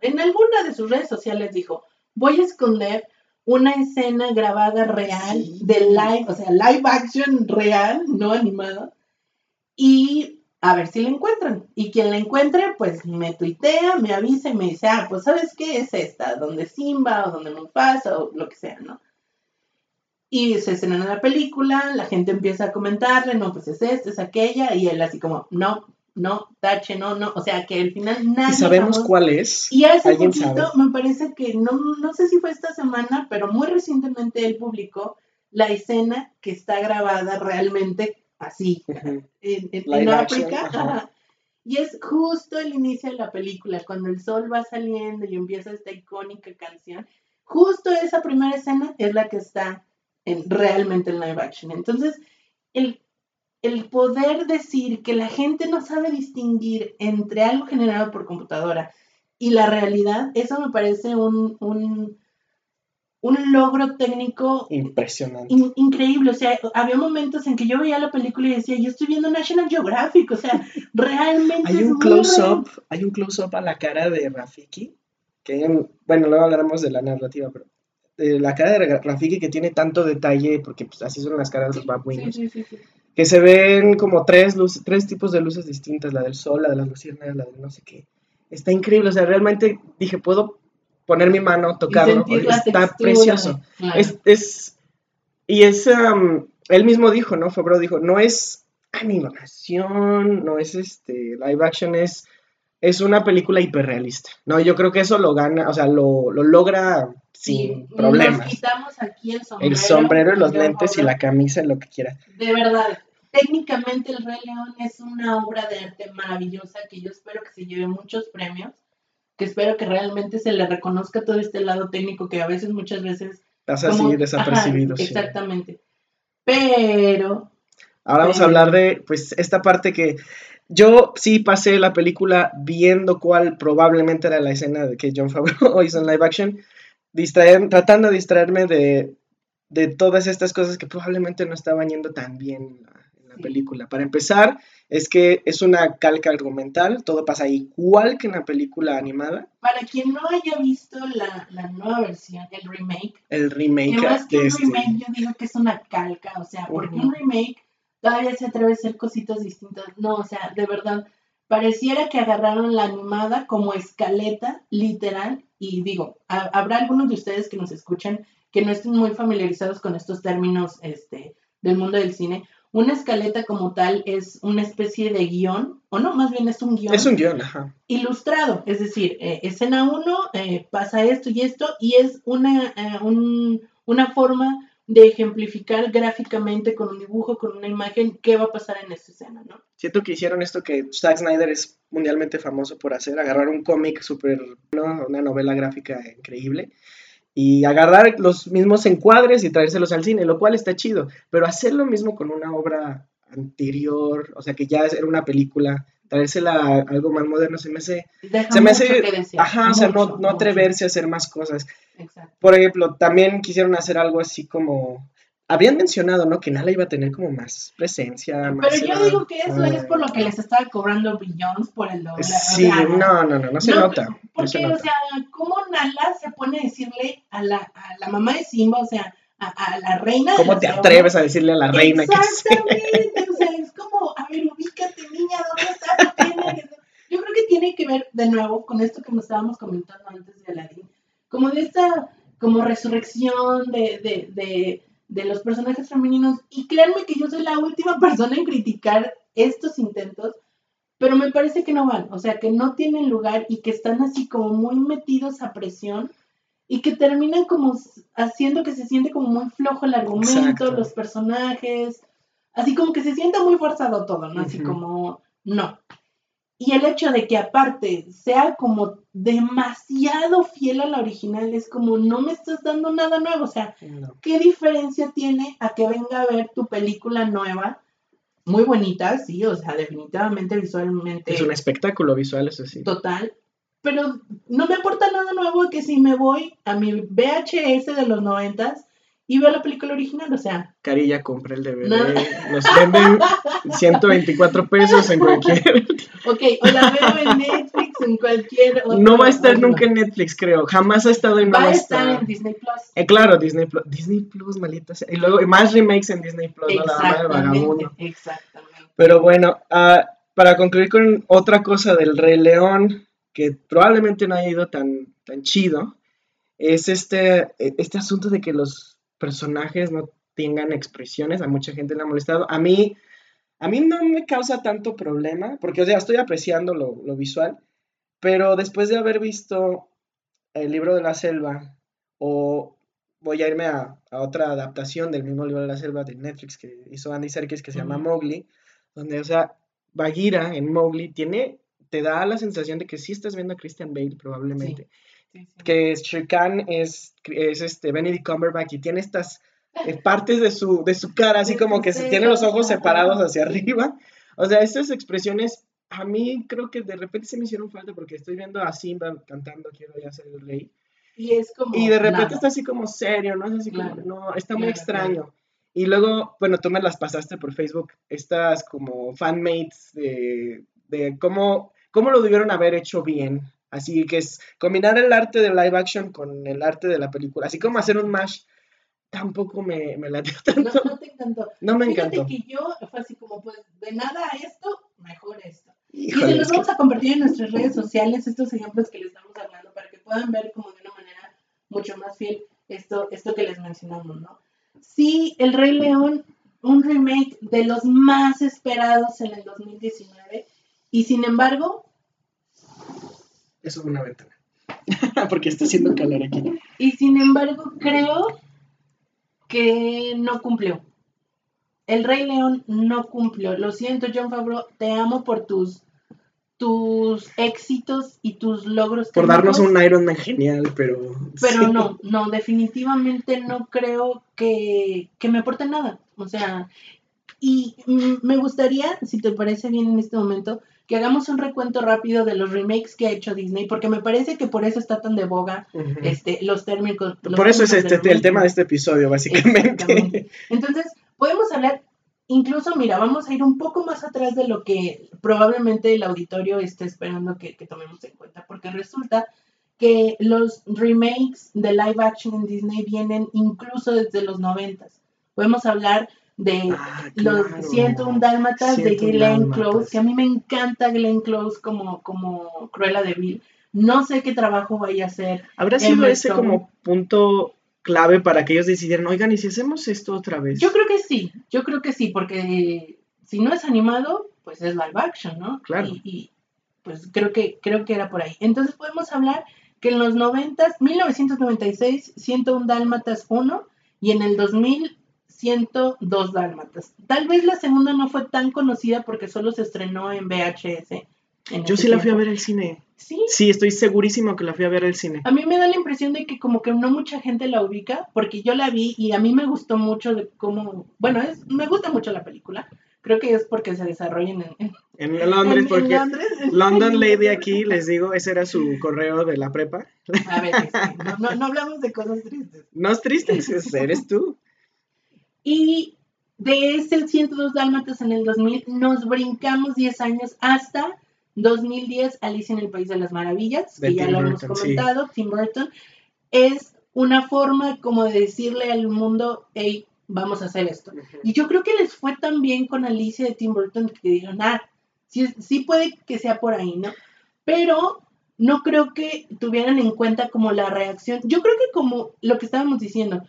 en alguna de sus redes sociales dijo, voy a esconder una escena grabada real de live, o sea, live action real, no animada, y a ver si la encuentran. Y quien la encuentre, pues me tuitea, me avisa y me dice, ah, pues sabes qué es esta, donde Simba o donde Mufasa o lo que sea, ¿no? Y se estrena la película, la gente empieza a comentarle, no, pues es esta, es aquella, y él así como, no, no, tache, no, no, o sea que al final nadie. ¿Y sabemos cuál es? Y hace poquito, me parece que, no, no sé si fue esta semana, pero muy recientemente él publicó la escena que está grabada realmente así, en, África. *laughs* Y es justo el inicio de la película, cuando el sol va saliendo y empieza esta icónica canción. Justo esa primera escena es la que está en, realmente en live action. Entonces, el el poder decir que la gente no sabe distinguir entre algo generado por computadora y la realidad, eso me parece un, un, logro técnico impresionante. increíble. O sea, había momentos en que yo veía la película y decía, yo estoy viendo National Geographic. O sea, *laughs* realmente. hay, un close -up, hay un close-up a la cara de Rafiki, que, bueno, luego hablaremos de la narrativa, pero la cara de Rafiki que tiene tanto detalle, porque pues, así son las caras de los babuinos. Sí, sí, sí, que se ven como tres, luces, tres tipos de luces distintas, la del sol, la de las luciérnagas, la de no sé qué. Está increíble, o sea, realmente dije, puedo poner mi mano, tocarlo, está precioso. Es, es, y es, él mismo dijo, ¿no? Fabro dijo, no es animación, no es este, live action, es, es una película hiperrealista. No, yo creo que eso lo gana, o sea, lo, lo logra sin problemas. Nos quitamos aquí el sombrero. El sombrero, los lentes y la camisa, lo que quieras. De verdad, técnicamente El Rey León es una obra de arte maravillosa que yo espero que se lleve muchos premios, que espero que realmente se le reconozca todo este lado técnico que a veces, muchas veces... Pasa así desapercibido. Exactamente. Pero... Ahora vamos a hablar de, pues, esta parte que yo sí pasé la película viendo cuál probablemente era la escena de que John Favreau *laughs* hizo en live action, distraer, tratando de distraerme de, de, todas estas cosas que probablemente no estaban yendo tan bien en la, película. Para empezar, es que es una calca argumental, todo pasa igual que en la película animada. Para quien no haya visto la, la nueva versión, el remake. El remake. Que más que un este remake, yo digo que es una calca, o sea, porque un remake todavía se atreve a hacer cositas distintas. No, o sea, de verdad, pareciera que agarraron la animada como escaleta, literal, y digo, habrá algunos de ustedes que nos escuchan que no estén muy familiarizados con estos términos este, del mundo del cine. Una escaleta como tal es una especie de guion, o no, más bien es un guion. Es un guion, ajá. Ilustrado, es decir, eh, escena 1 eh, pasa esto y esto, y es una, eh, un, una forma de ejemplificar gráficamente con un dibujo, con una imagen, qué va a pasar en esta escena, ¿no? Siento que hicieron esto que Zack Snyder es mundialmente famoso por hacer, agarrar un cómic súper, ¿no? una novela gráfica increíble, y agarrar los mismos encuadres y traérselos al cine, lo cual está chido, pero hacer lo mismo con una obra anterior, o sea, que ya era una película, traérsela a algo más moderno, se me hace... se me hace... ajá, o sea, no, no atreverse a hacer más cosas. Por ejemplo, también quisieron hacer algo así como habían mencionado, ¿no? Que Nala iba a tener como más presencia. Más Pero yo digo que eso es por lo que les estaba cobrando Billions por el doble. Sí, no, no, no, no se nota. Porque, o sea, ¿cómo Nala se pone a decirle a la, a la mamá de Simba, o sea, a, a la reina? ¿Cómo te atreves a decirle a la reina que Exactamente, o sea, es como, a ver, ubícate, niña, ¿dónde estás? Yo creo que tiene que ver, de nuevo, con esto que nos estábamos comentando antes de Aladdin, como de esta, como resurrección de, de, los personajes femeninos. Y créanme que yo soy la última *laughs* persona en criticar estos intentos, pero me parece que no van, o sea, que no tienen lugar y que están así como muy metidos a presión y que terminan como haciendo que se siente como muy flojo el argumento, los personajes, así como que se sienta muy forzado todo, ¿no? Así como, no. Y el hecho de que aparte sea como demasiado fiel a la original es como no me estás dando nada nuevo, o sea, ¿qué diferencia tiene a que venga a ver tu película nueva? muy bonita, sí, o sea, definitivamente visualmente. Es un espectáculo visual, eso sí. Total. Pero no me aporta nada nuevo que si me voy a mi VHS de los noventas y veo la película original, o sea. Carilla, compré el DVD. Nos venden *laughs* 124 pesos en cualquier. *laughs* ok, o la veo en Netflix, en cualquier. no va a estar nunca en Netflix, creo. Jamás ha estado en Va a estar en Disney Plus. Eh, claro, Disney Plus. Disney Plus, malita sea. Y luego más remakes en Disney Plus, ¿no? La dama del vagabundo. Exactamente. Pero bueno, uh, para concluir con otra cosa del Rey León, que probablemente no haya ido tan, tan chido, es este, este asunto de que los personajes no tengan expresiones, a mucha gente le ha molestado. A mí, a mí no me causa tanto problema, porque o sea, estoy apreciando lo, visual, pero después de haber visto el libro de la selva, o voy a irme a, otra adaptación del mismo libro de la selva de Netflix que hizo Andy Serkis, que se llama Mowgli, donde, o sea, Bagheera en Mowgli tiene, te da la sensación de que sí estás viendo a Christian Bale probablemente. Que Shere es, es este Benedict Cumberbatch y tiene estas eh, partes de su, de su cara, así como que se tiene los ojos separados hacia arriba. O sea, estas expresiones a mí creo que de repente se me hicieron falta porque estoy viendo a Simba cantando Quiero ya ser el rey. Y es como. Y de repente está así como serio, ¿no? Es así como, no, está muy extraño. Y luego, bueno, tú me las pasaste por Facebook, estas como fanmates de, de cómo, cómo lo debieron haber hecho bien. Así que es combinar el arte de live action con el arte de la película. Así como hacer un mash tampoco me, me latió tanto. No, no te encantó. No me Fíjate encantó. que yo fue así como, pues, de nada a esto, mejor esto. y se los vamos a compartir en nuestras redes sociales, estos ejemplos que les estamos hablando, para que puedan ver como de una manera mucho más fiel esto, esto que les mencionamos, ¿no? Sí, El Rey León, un remake de los más esperados en el 2019, y sin embargo, eso es una ventana. *laughs* Porque está haciendo calor aquí. Y sin embargo, creo que no cumplió. El Rey León no cumplió. Lo siento, John Favreau, te amo por tus tus éxitos y tus logros. Por darnos un Iron Man genial, pero... Pero no, no, definitivamente no creo que, que me aporte nada. O sea, y me gustaría, si te parece bien en este momento, que hagamos un recuento rápido de los remakes que ha hecho Disney, porque me parece que por eso está tan de boga este, los términos. por eso es este, el tema de este episodio, básicamente. Entonces, podemos hablar, incluso, mira, vamos a ir un poco más atrás de lo que probablemente el auditorio esté esperando que, que tomemos en cuenta, porque resulta que los remakes de live action en Disney vienen incluso desde los noventas. Podemos hablar de ah, los 101 Dálmatas de Glenn Close, que a mí me encanta Glenn Close como, como Cruella de Vil. No sé qué trabajo vaya a hacer. ¿Habrá sido ese como punto clave para que ellos decidieran, oigan, ¿y si hacemos esto otra vez? Yo creo que sí, yo creo que sí, porque si no es animado, pues es live action, ¿no? Claro. Y, pues creo que, creo que era por ahí. Entonces podemos hablar que en los 90, 1996, 101 Dálmatas 1, y en el 2000 102 dálmatas. Tal vez la segunda no fue tan conocida porque solo se estrenó en VHS. Yo sí la fui a ver al cine. ¿Sí? Sí, estoy segurísimo que la fui a ver al cine. A mí me da la impresión de que como que no mucha gente la ubica, porque yo la vi y a mí me gustó mucho de cómo, bueno, es, me gusta mucho la película. Creo que es porque se desarrollan en, en, Londres, porque London *laughs* Lady aquí, les digo, ese era su correo de la prepa. A ver, no, no, hablamos de cosas tristes. No es triste, eres tú. Y de ese 102 Dálmatas en el 2000 nos brincamos 10 años hasta 2010 Alicia en el País de las Maravillas, que ya lo hemos comentado, Tim Burton. Es una forma como de decirle al mundo, hey, vamos a hacer esto. Y yo creo que les fue tan bien con Alicia de Tim Burton que dijeron, ah, sí, sí puede que sea por ahí, ¿no? Pero no creo que tuvieran en cuenta como la reacción. Yo creo que como lo que estábamos diciendo,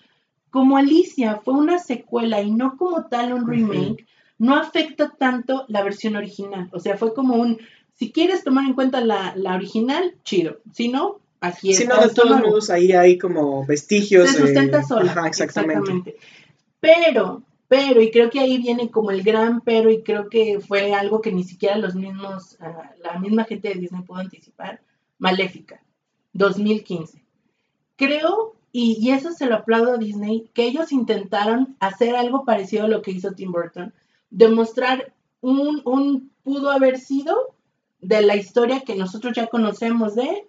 como Alicia fue una secuela y no como tal un remake, no afecta tanto la versión original. O sea, fue como un, si quieres tomar en cuenta la, original, chido. Si no, aquí está. Si no, de todos modos, ahí hay como vestigios. Se sustenta sola. Ajá, exactamente. Pero, pero, y creo que ahí viene como el gran pero, y creo que fue algo que ni siquiera los mismos, ah, la misma gente de Disney pudo anticipar, Maléfica, 2015. Creo y, eso se lo aplaudo a Disney, que ellos intentaron hacer algo parecido a lo que hizo Tim Burton, demostrar un, un pudo haber sido de la historia que nosotros ya conocemos de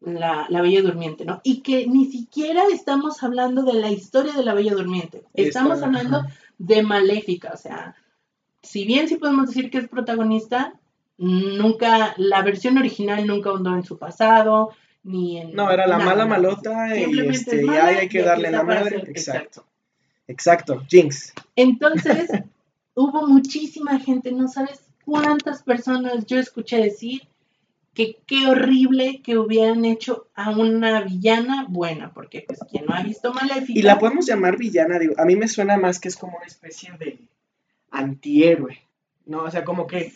la, la, Bella Durmiente, ¿no? Y que ni siquiera estamos hablando de la historia de la Bella Durmiente, estamos hablando de Maléfica, o sea, si bien sí podemos decir que es protagonista, nunca, la versión original nunca andó en su pasado, no, era la mala malota y, este, y hay que darle la madre. Exacto. Exacto, Jinx. Entonces, *laughs* hubo muchísima gente, no sabes cuántas personas yo escuché decir que qué horrible que hubieran hecho a una villana buena, porque pues quien no ha visto Maléfica... Y la podemos llamar villana, digo, a mí me suena más que es como una especie de antihéroe. ¿No? O sea, como que,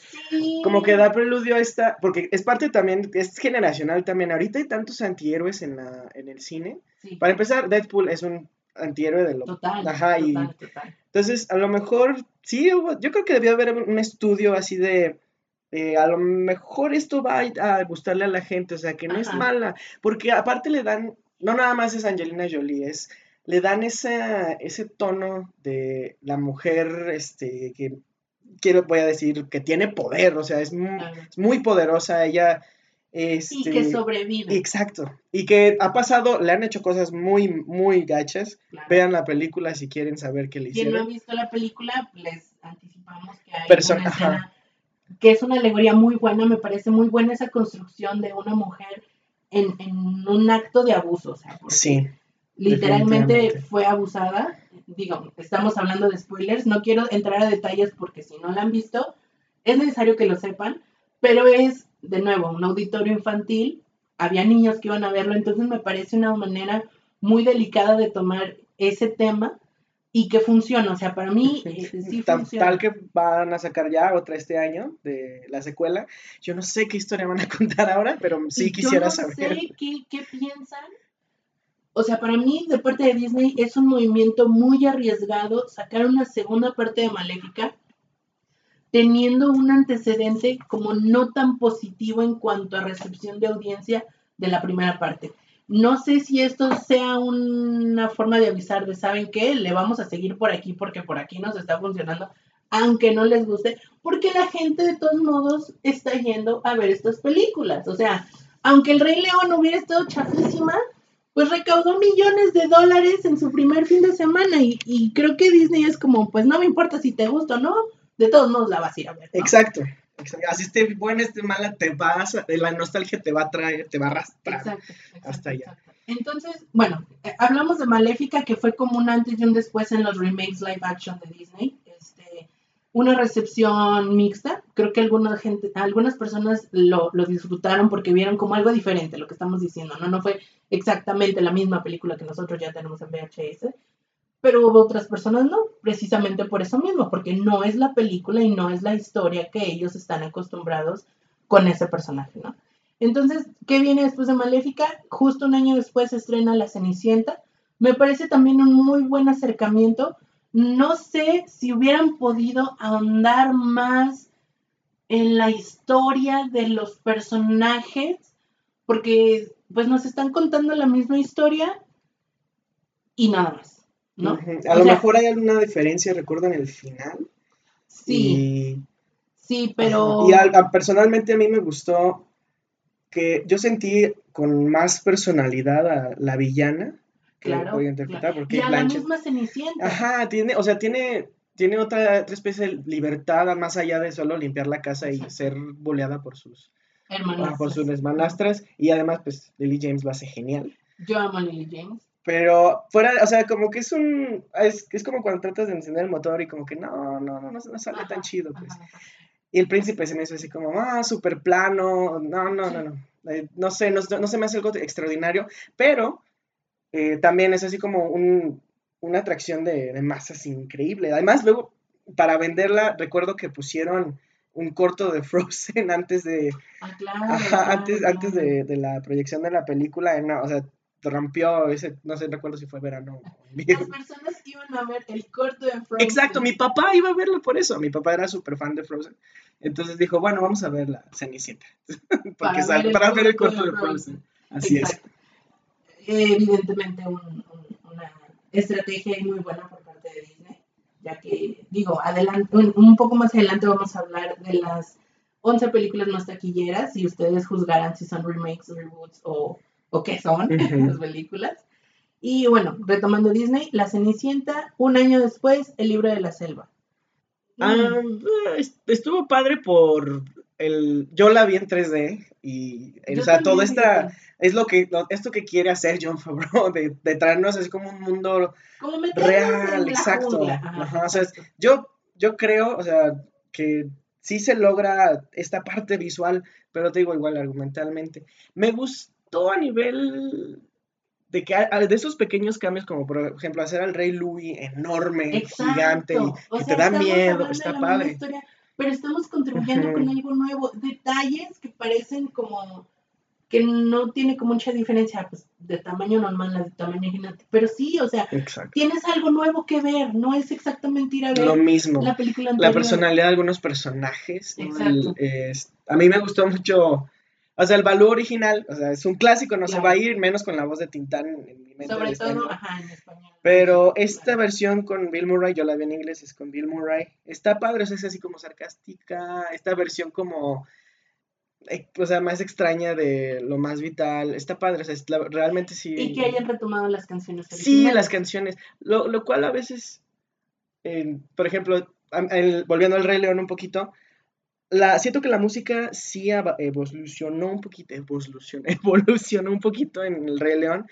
como que da preludio a esta, porque es parte también, es generacional también. Ahorita hay tantos antihéroes en, la, en el cine. Para empezar, Deadpool es un antihéroe de lo... Total, Ajá, y, Entonces, a lo mejor, sí, yo creo que debió haber un estudio así de... Eh, a lo mejor esto va a gustarle a la gente, o sea, que no es mala, porque aparte le dan, no nada más es Angelina Jolie, es, le dan esa, ese tono de la mujer, este, que quiero, voy a decir, que tiene poder, o sea, es muy, poderosa, ella... Este, y que sobrevive. Exacto. Y que ha pasado, le han hecho cosas muy, muy gachas. Vean la película si quieren saber qué le hicieron. Quien no ha visto la película, les anticipamos que hay una escena que es una alegoría muy buena, me parece muy buena esa construcción de una mujer en, un acto de abuso. O sea, sí. Literalmente fue abusada. Digo, estamos hablando de spoilers, no quiero entrar a detalles porque si no la han visto, es necesario que lo sepan, pero es, de nuevo, un auditorio infantil, había niños que iban a verlo, entonces me parece una manera muy delicada de tomar ese tema y que funciona, o sea, para mí eh, sí tal, funciona. Tal que van a sacar ya otra este año de la secuela, yo no sé qué historia van a *laughs* contar ahora, pero sí quisiera yo no Sé qué, qué piensan, o sea, para mí, de parte de Disney, es un movimiento muy arriesgado sacar una segunda parte de Maléfica, teniendo un antecedente como no tan positivo en cuanto a recepción de audiencia de la primera parte. No sé si esto sea una forma de avisar de, ¿saben qué? Le vamos a seguir por aquí porque por aquí nos está funcionando, aunque no les guste, porque la gente de todos modos está yendo a ver estas películas. O sea, aunque el Rey León hubiera estado chafísima, pues recaudó millones de dólares en su primer fin de semana y, creo que Disney es como, pues no me importa si te gusta o no, de todos modos la vas a ir a ver. Exacto. Así esté buena, esté mala, te vas, la nostalgia te va a traer, te va a arrastrar exacto, hasta allá. Entonces, bueno, eh, hablamos de Maléfica, que fue como un antes y un después en los remakes live action de Disney una recepción mixta. Creo que alguna gente, algunas personas lo, disfrutaron porque vieron como algo diferente lo que estamos diciendo, ¿no? No fue exactamente la misma película que nosotros ya tenemos en VHS, pero hubo otras personas no, precisamente por eso mismo, porque no es la película y no es la historia que ellos están acostumbrados con ese personaje, ¿no? Entonces, ¿qué viene después de Maléfica? Justo un año después se estrena La Cenicienta. Me parece también un muy buen acercamiento no sé si hubieran podido ahondar más en la historia de los personajes, porque pues nos están contando la misma historia y nada más, ¿no? A lo mejor hay alguna diferencia, recuerdan el final. Sí. Sí, pero... Y personalmente a mí me gustó que yo sentí con más personalidad a la villana claro, voy a interpretar. Porque y a la misma Cenicienta. Ajá, tiene, o sea, tiene, tiene otra, otra especie de libertad más allá de solo limpiar la casa y ser boleada por sus hermanastras. por sus hermanastras. Y además, pues, Lily James lo hace genial. Yo amo a Lily James. Pero fuera, o sea, como que es un, es, es como cuando tratas de encender el motor y como que no, no, no, no, no sale tan chido, pues. Y el príncipe se me hizo así como, ah, súper plano, no, no, no, no, eh, no sé, no, no, se me hace algo extraordinario, pero eh, también es así como un, una atracción de, de, masas increíble. Además, luego, para venderla, recuerdo que pusieron un corto de *laughs* Frozen antes de, ah, claro, antes, antes de, de, la proyección de la película, o sea, rompió ese, no sé, recuerdo si fue verano. Las personas iban a ver el corto de Frozen. Exacto, mi papá iba a verlo por eso, mi papá era súper fan de Frozen. Entonces dijo, bueno, vamos a ver la Cenicienta. *laughs* Porque para, ver, para ver el corto de Frozen. Así es. Evidentemente una estrategia muy buena por parte de Disney, ya que, digo, adelante, un poco más adelante vamos a hablar de las 11 películas más taquilleras y ustedes juzgarán si son remakes, reboots o o qué son *laughs* las películas. Y bueno, retomando Disney, La Cenicienta, un año después, El libro de la selva. Ah, estuvo padre por el yo la vi en 3D y o sea, todo esta es lo que esto que quiere hacer John Favreau *laughs* de, de traernos así como un mundo real, exacto. o sea, yo yo creo, o sea, que sí se logra esta parte visual, pero te digo igual argumentalmente. Me todo a nivel de que de esos pequeños cambios, como por ejemplo hacer al rey Louis enorme, gigante, que te da miedo, está padre. Pero estamos contribuyendo con algo nuevo, detalles que parecen como que no tiene como mucha diferencia pues, de tamaño normal, de tamaño gigante, pero sí, o sea, tienes algo nuevo que ver, no es exactamente ir a ver Lo mismo. la película anterior. La personalidad de algunos personajes. a mí me gustó mucho o sea, el Balú original, o sea, es un clásico, no se va a ir, menos con la voz de Tintán en, mi mente. Sobre todo, ajá, en español. Pero esta versión con Bill Murray, yo la vi en inglés, es con Bill Murray. Está padre, o sea, es así como sarcástica. Esta versión como, eh, o sea, más extraña de lo más vital. Está padre, o sea, realmente sí. Y que hayan retomado las canciones. Sí, las canciones. Lo, lo cual a veces, por ejemplo, volviendo al Rey León un poquito, la, siento que la música sí evolucionó un poquito, evolucionó, *laughs* evolucionó un poquito en El Rey León.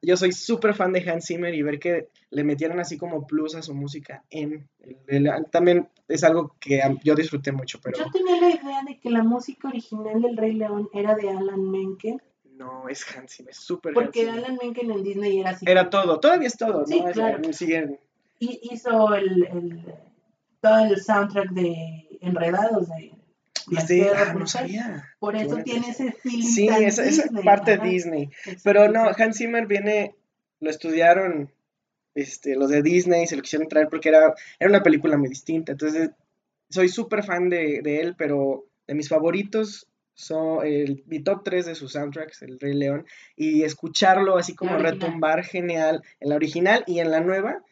Yo soy súper fan de Hans Zimmer y ver que le metieron así como plus a su música en El Rey León también es algo que yo disfruté mucho. Pero... Yo tenía la idea de que la música original del Rey León era de Alan Menken. No, es Hans Zimmer, súper Porque Alan Menken en Disney era así. Era todo, todavía es todo, sí, Claro. Y hizo el, todo el soundtrack de Enredados de Ah, no sabía. Por eso tiene ese feeling. Sí, esa, parte de Disney. Pero no, Hans Zimmer viene, lo estudiaron este, los de Disney, se lo quisieron traer porque era, era una película muy distinta. Entonces, soy súper fan de, él, pero de mis favoritos son el, mi top 3 de sus soundtracks, El Rey León, y escucharlo así como retumbar genial en la original y en la nueva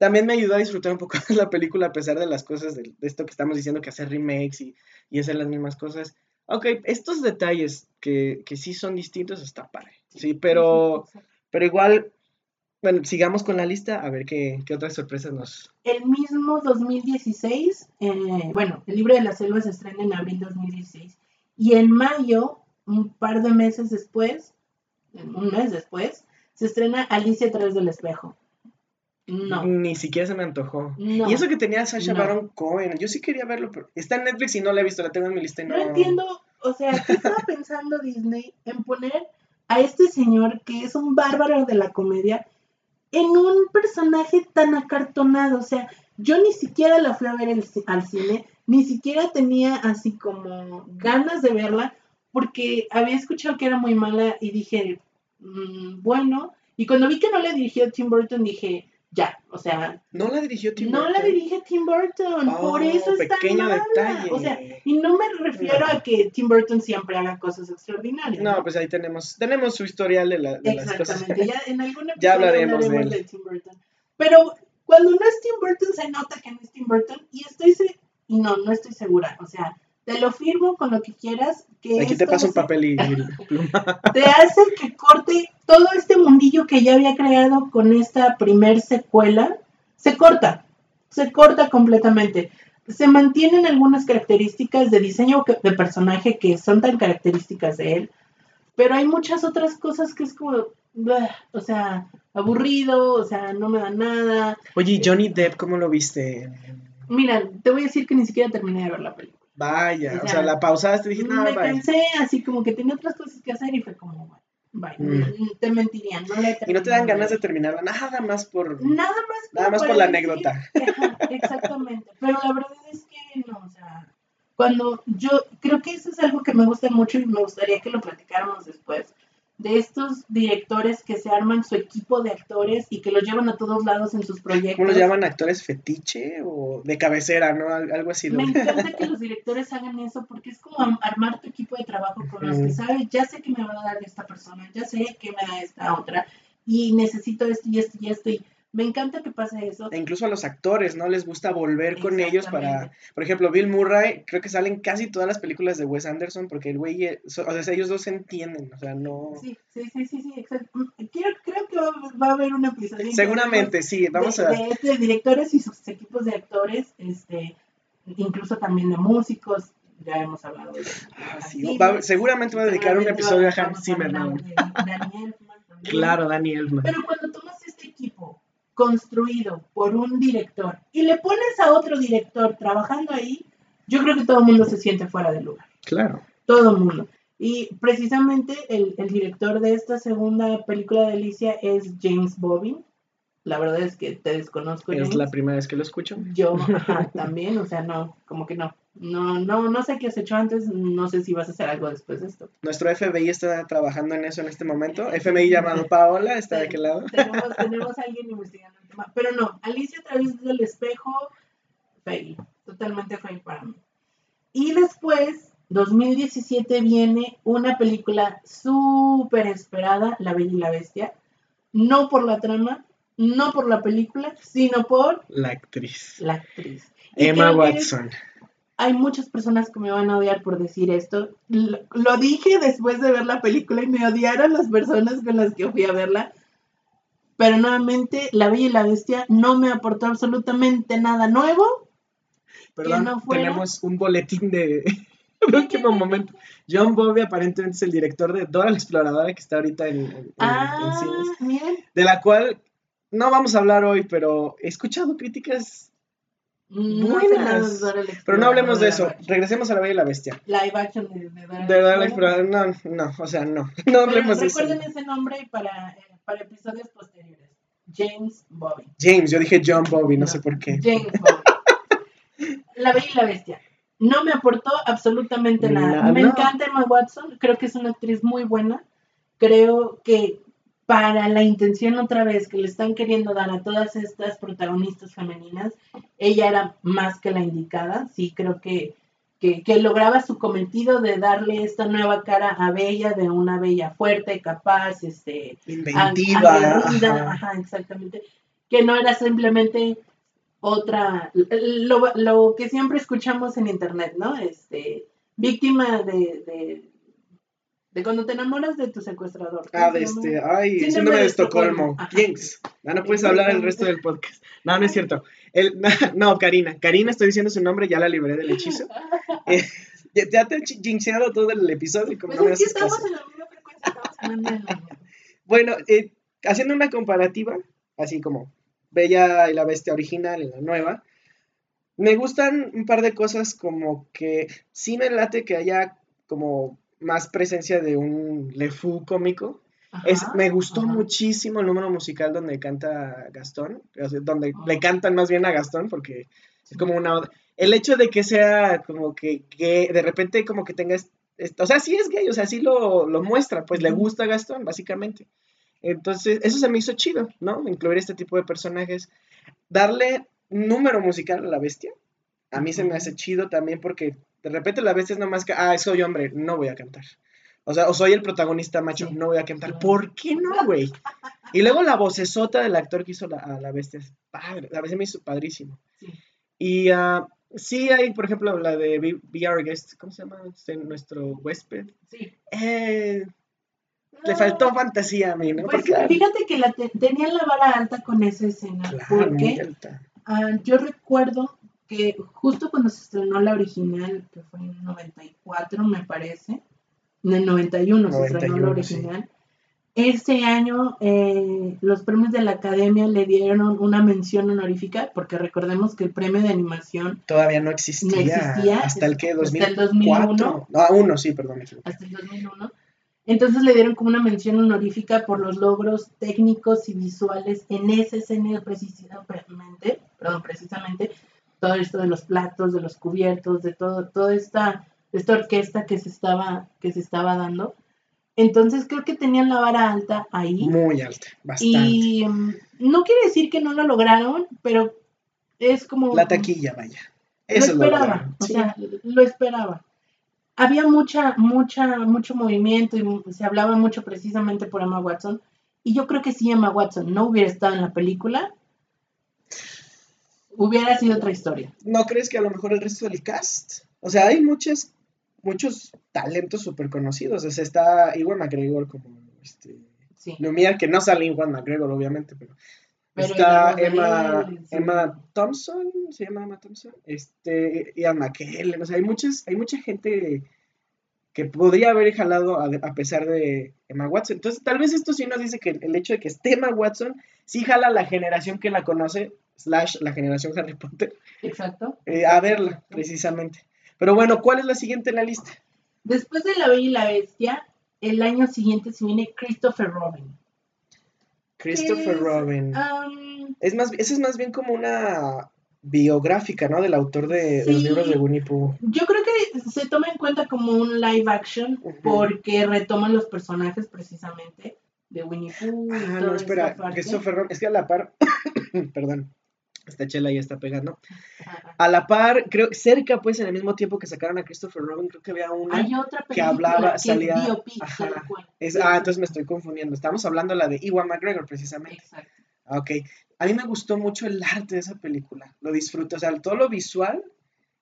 también me ayudó a disfrutar un poco de *laughs* la película a pesar de las cosas de, esto que estamos diciendo, que hacer remakes y, y, hacer las mismas cosas. Ok, estos detalles que, que sí son distintos está padre. Sí, pero, pero igual, bueno, sigamos con la lista a ver qué, qué otras sorpresas nos... El mismo 2016, eh, bueno, el libro de la selva se estrena en abril 2016 y en mayo, un par de meses después, un mes después, se estrena Alicia a través del espejo. No. Ni siquiera se me antojó. Y eso que tenía Sasha Baron Cohen. Yo sí quería verlo, pero está en Netflix y no la he visto, la tengo en mi lista. no... no entiendo, o sea, ¿qué estaba *laughs* pensando Disney en poner a este señor que es un bárbaro de la comedia en un personaje tan acartonado? O sea, yo ni siquiera la fui a ver al cine, ni siquiera tenía así como ganas de verla, porque había escuchado que era muy mala y dije, mm, bueno. Y cuando vi que no le dirigió Tim Burton, dije, ya, o sea. No la dirigió Tim Burton. No la dirige Tim Burton, por oh, eso está pequeño detalle. O sea, y no me refiero a que Tim Burton siempre haga cosas extraordinarias. No, pues ahí tenemos, tenemos su historial de, la, de las cosas. ya en algún *laughs* ya hablaremos, de, él. Tim Burton. Pero cuando no es Tim Burton se nota que no es Tim Burton y estoy y no, no estoy segura, o sea, te lo firmo con lo que quieras. Que Aquí te paso un papel y *laughs* pluma. Te hace que corte todo este mundillo que ya había creado con esta primer secuela. Se corta, se corta completamente. Se mantienen algunas características de diseño de personaje que son tan características de él, pero hay muchas otras cosas que es como, o sea, aburrido, o sea, no me da nada. Oye, Johnny Depp cómo lo viste? Mira, te voy a decir que ni siquiera terminé de ver la película. Vaya, o sea, la pausaste y dije, no, Me cansé, así como que tenía otras cosas que hacer y fue como, vaya, mm. te mentirían, no Y no te dan ganas de terminarla, nada más por... Nada más, nada más por la anécdota. exactamente, pero la verdad es que no, o sea, cuando yo creo que eso es algo que me gusta mucho y me gustaría que lo platicáramos después de estos directores que se arman su equipo de actores y que los llevan a todos lados en sus proyectos. ¿Cómo los llaman actores fetiche o de cabecera, no? Algo así. Me encanta *laughs* que los directores hagan eso porque es como armar tu equipo de trabajo con los que sabes, ya sé que me va a dar esta persona, ya sé que me da esta otra y necesito esto y esto y esto y me encanta que pase eso. E incluso a los actores, ¿no? Les gusta volver con ellos para, por ejemplo, Bill Murray, creo que salen casi todas las películas de Wes Anderson porque el güey, eh, o sea, ellos dos se entienden, o sea, no... Sí, sí, sí, sí, sí exacto. Mm, quiero, creo que va, a haber un episodio. Seguramente, sí, vamos a... De, de, directores y sus equipos de actores, este, incluso también de músicos, ya hemos hablado de... Ah, sí, seguramente va a dedicar un episodio a Hans Zimmer, ¿no? Claro, Daniel Pero cuando tomas este equipo construido por un director y le pones a otro director trabajando ahí, yo creo que todo el mundo se siente fuera de lugar. Claro. Todo el mundo. Y precisamente el, director de esta segunda película de Alicia es James Bobbin. La verdad es que te desconozco. Es la primera vez que lo escucho. Yo *laughs* también, o sea, no, como que no. No, no, no sé qué has hecho antes, no sé si vas a hacer algo después de esto. Nuestro FBI está trabajando en eso en este momento. *laughs* FBI llamado Paola está de aquel lado. Tenemos, *laughs* tenemos a alguien investigando el tema. Pero no, Alicia a través del espejo, fail, totalmente fail para mí. Y después, 2017 viene una película súper esperada, La Bella y la Bestia. No por la trama, no por la película, sino por... La actriz. La actriz. Emma Watson hay muchas personas que me van a odiar por decir esto. Lo, dije después de ver la película y me odiaron las personas con las que fui a verla. Pero nuevamente, La Bella y la Bestia no me aportó absolutamente nada nuevo. Perdón, tenemos un boletín de *laughs* último momento. John Bobby aparentemente es el director de Dora la Exploradora que está ahorita en, ah, cines. De la cual no vamos a hablar hoy, pero he escuchado críticas Buenas. Pero no hablemos de eso. Regresemos a la Bella y la Bestia. Live action de, de No, no, o sea, no. *laughs* No hablemos de eso. Recuerden ese nombre para, eh, para episodios posteriores. James Bobby. James, yo dije John Bobby, no, sé por qué. James Bobby. *laughs* la Bella y la Bestia. No me aportó absolutamente nada. me encanta Emma Watson. Creo que es una actriz muy buena. Creo que para la intención otra vez que le están queriendo dar a todas estas protagonistas femeninas, ella era más que la indicada, sí creo que, que, lograba su cometido de darle esta nueva cara a Bella, de una Bella fuerte, capaz, este, inventiva, ajá. exactamente, que no era simplemente otra, lo, lo, que siempre escuchamos en internet, ¿no? Este, víctima de de cuando te enamoras de tu secuestrador. Ah, de este, ay, síndrome de, de Estocolmo. Jinx. No, no puedes hablar el resto del podcast. No, no es cierto. El, *laughs* no, Karina. Karina, estoy diciendo su nombre, ya la libré del hechizo. *laughs* Eh, ya, te he jinxeado todo el episodio. Como pues no es estamos en la misma frecuencia, estamos Bueno, eh, haciendo una comparativa, así como Bella y la Bestia original y la nueva, me gustan un par de cosas como que sí me late que haya como más presencia de un Le Fou cómico. es, me gustó muchísimo el número musical donde canta Gastón, donde le cantan más bien a Gastón, porque es como una... El hecho de que sea como que, de repente como que tenga... o sea, sí es gay, o sea, sí lo, muestra, pues le gusta a Gastón, básicamente. Entonces, eso se me hizo chido, ¿no? Incluir este tipo de personajes. Darle número musical a la bestia, a mí se me hace chido también porque de repente la bestia es nomás que, ah, soy hombre, no voy a cantar. O sea, o soy el protagonista macho, no voy a cantar. ¿Por qué no, güey? Y luego la vocesota del actor que hizo la, a la bestia es padre. A veces me hizo padrísimo. Y uh, sí hay, por ejemplo, la de Be, Our Guest, ¿cómo se llama? Este, nuestro huésped. Sí. Eh, le faltó fantasía a mí, ¿no? Pues fíjate que la tenían la vara alta con esa escena. Claro, porque uh, yo recuerdo que justo cuando se estrenó la original, que fue en 94, me parece, en el 91, se estrenó la original, Este año eh, los premios de la Academia le dieron una mención honorífica, porque recordemos que el premio de animación todavía no existía. hasta el que 2001. Ah, uno, sí, perdón. Hasta el 2001. Entonces le dieron como una mención honorífica por los logros técnicos y visuales en ese escenario precisamente, perdón, precisamente todo esto de los platos, de los cubiertos, de todo, toda esta, esta orquesta que se estaba, que se estaba dando. Entonces creo que tenían la vara alta ahí. Muy alta, bastante. Y mm, no quiere decir que no lo lograron, pero es como... La taquilla, vaya. Eso lo esperaba, o sea, lo esperaba. Había mucha, mucha, mucho movimiento y se hablaba mucho precisamente por Emma Watson. Y yo creo que si Emma Watson no hubiera estado en la película, hubiera sido otra historia. ¿No crees que a lo mejor el resto del cast? O sea, hay muchas, muchos talentos súper conocidos. O sea, está Iwan McGregor como este, sí. que no sale Iwan McGregor, obviamente, pero, está Emma, Emma Thompson, se llama Emma Thompson, este, Ian McKellen, o sea, hay muchas, hay mucha gente que podría haber jalado a, a, pesar de Emma Watson. Entonces, tal vez esto sí nos dice que el hecho de que esté Emma Watson sí jala la generación que la conoce slash la generación Harry Potter. Exacto. Eh, a verla, precisamente. Pero bueno, ¿cuál es la siguiente en la lista? Después de La Bella y la Bestia, el año siguiente se viene Christopher Robin. Christopher Robin. es más, esa es más bien como una biográfica, ¿no? Del autor de, los libros de Winnie Pooh. Yo creo que se toma en cuenta como un live action porque retoman los personajes precisamente de Winnie Pooh. Ah, no, espera, Christopher Robin, es que a la par, *coughs* perdón, esta chela ya está pegando. A la par, creo, cerca pues en el mismo tiempo que sacaron a Christopher Robin, creo que había una que hablaba, salía... Es ah, entonces me estoy confundiendo. Estamos hablando de la de Iwan McGregor precisamente. Exacto. Ah, ok. A mí me gustó mucho el arte de esa película. Lo disfruto. O sea, todo lo visual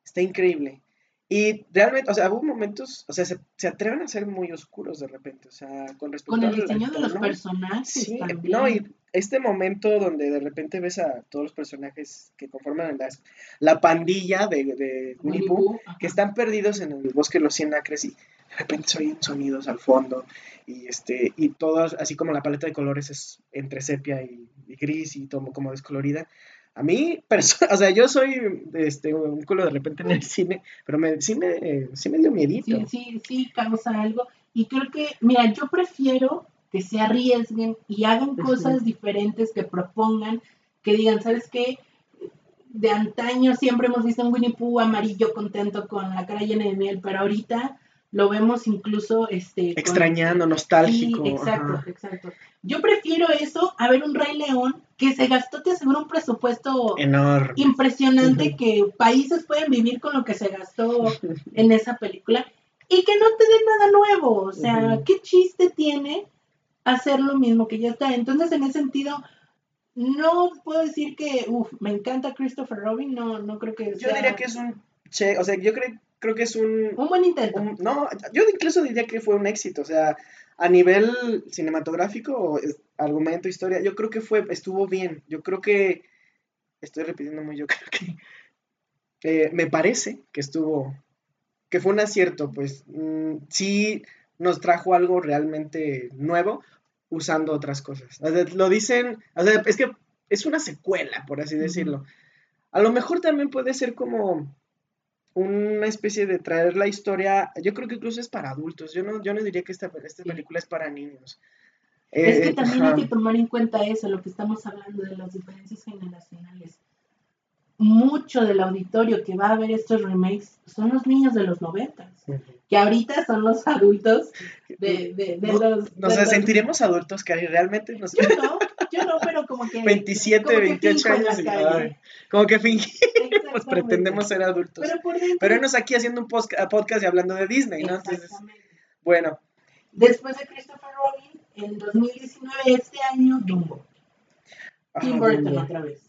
está increíble. Y realmente, o sea, hubo momentos, o sea, se, se, atreven a ser muy oscuros de repente, o sea, con respecto Con el diseño de los personajes. Sí, no, y este momento donde de repente ves a todos los personajes que conforman las, la pandilla de, de que están perdidos en el bosque de los cien acres y de repente se oyen sonidos al fondo y este y todos, así como la paleta de colores es entre sepia y, gris y todo como descolorida a mí, *laughs* o sea, yo soy este, un culo de repente en el cine, pero me, sí, me, sí me dio miedito. Sí, sí, sí, causa algo. Y creo que, mira, yo prefiero que se arriesguen y hagan cosas diferentes, que propongan, que digan, ¿sabes qué? De antaño siempre hemos visto un Winnie Pooh amarillo contento con la cara llena de miel, pero ahorita lo vemos incluso este extrañando, nostálgico. Sí, exacto, exacto. Yo prefiero eso a ver un Rey León que se gastó, te aseguro, un presupuesto enorme, impresionante que países pueden vivir con lo que se gastó *laughs* en esa película y que no te den nada nuevo. O sea, ¿qué chiste tiene hacer lo mismo que ya está? Entonces, en ese sentido, no puedo decir que, uff, me encanta Christopher Robin, no, no creo que Yo diría que es un, che, o sea, yo creo creo que es un... Un buen intento. no, yo incluso diría que fue un éxito, o sea, a nivel cinematográfico, argumento, historia, yo creo que fue, estuvo bien, yo creo que, estoy repitiendo muy, yo *laughs* creo que, eh, me parece que estuvo, que fue un acierto, pues mm, sí nos trajo algo realmente nuevo usando otras cosas. lo dicen, o sea, es que es una secuela, por así decirlo. A lo mejor también puede ser como una especie de traer la historia, yo creo que incluso es para adultos, yo no, yo no diría que esta, esta película es para niños. Es que eh, también hay que tomar en cuenta eso, lo que estamos hablando de las diferencias generacionales. Mucho del auditorio que va a ver estos remakes son los niños de los noventas, que ahorita son los adultos de, de, de los... Nos sentiremos adultos que realmente nos... Yo no, yo no, pero como que... 27, 28 años. como que fingimos, pues *laughs* pretendemos ser adultos. Pero, por pero aquí haciendo un podcast y hablando de Disney, ¿no? Entonces, bueno. Después de Christopher Robin, en 2019, este año, Dumbo. Ah, Tim Burton otra vez.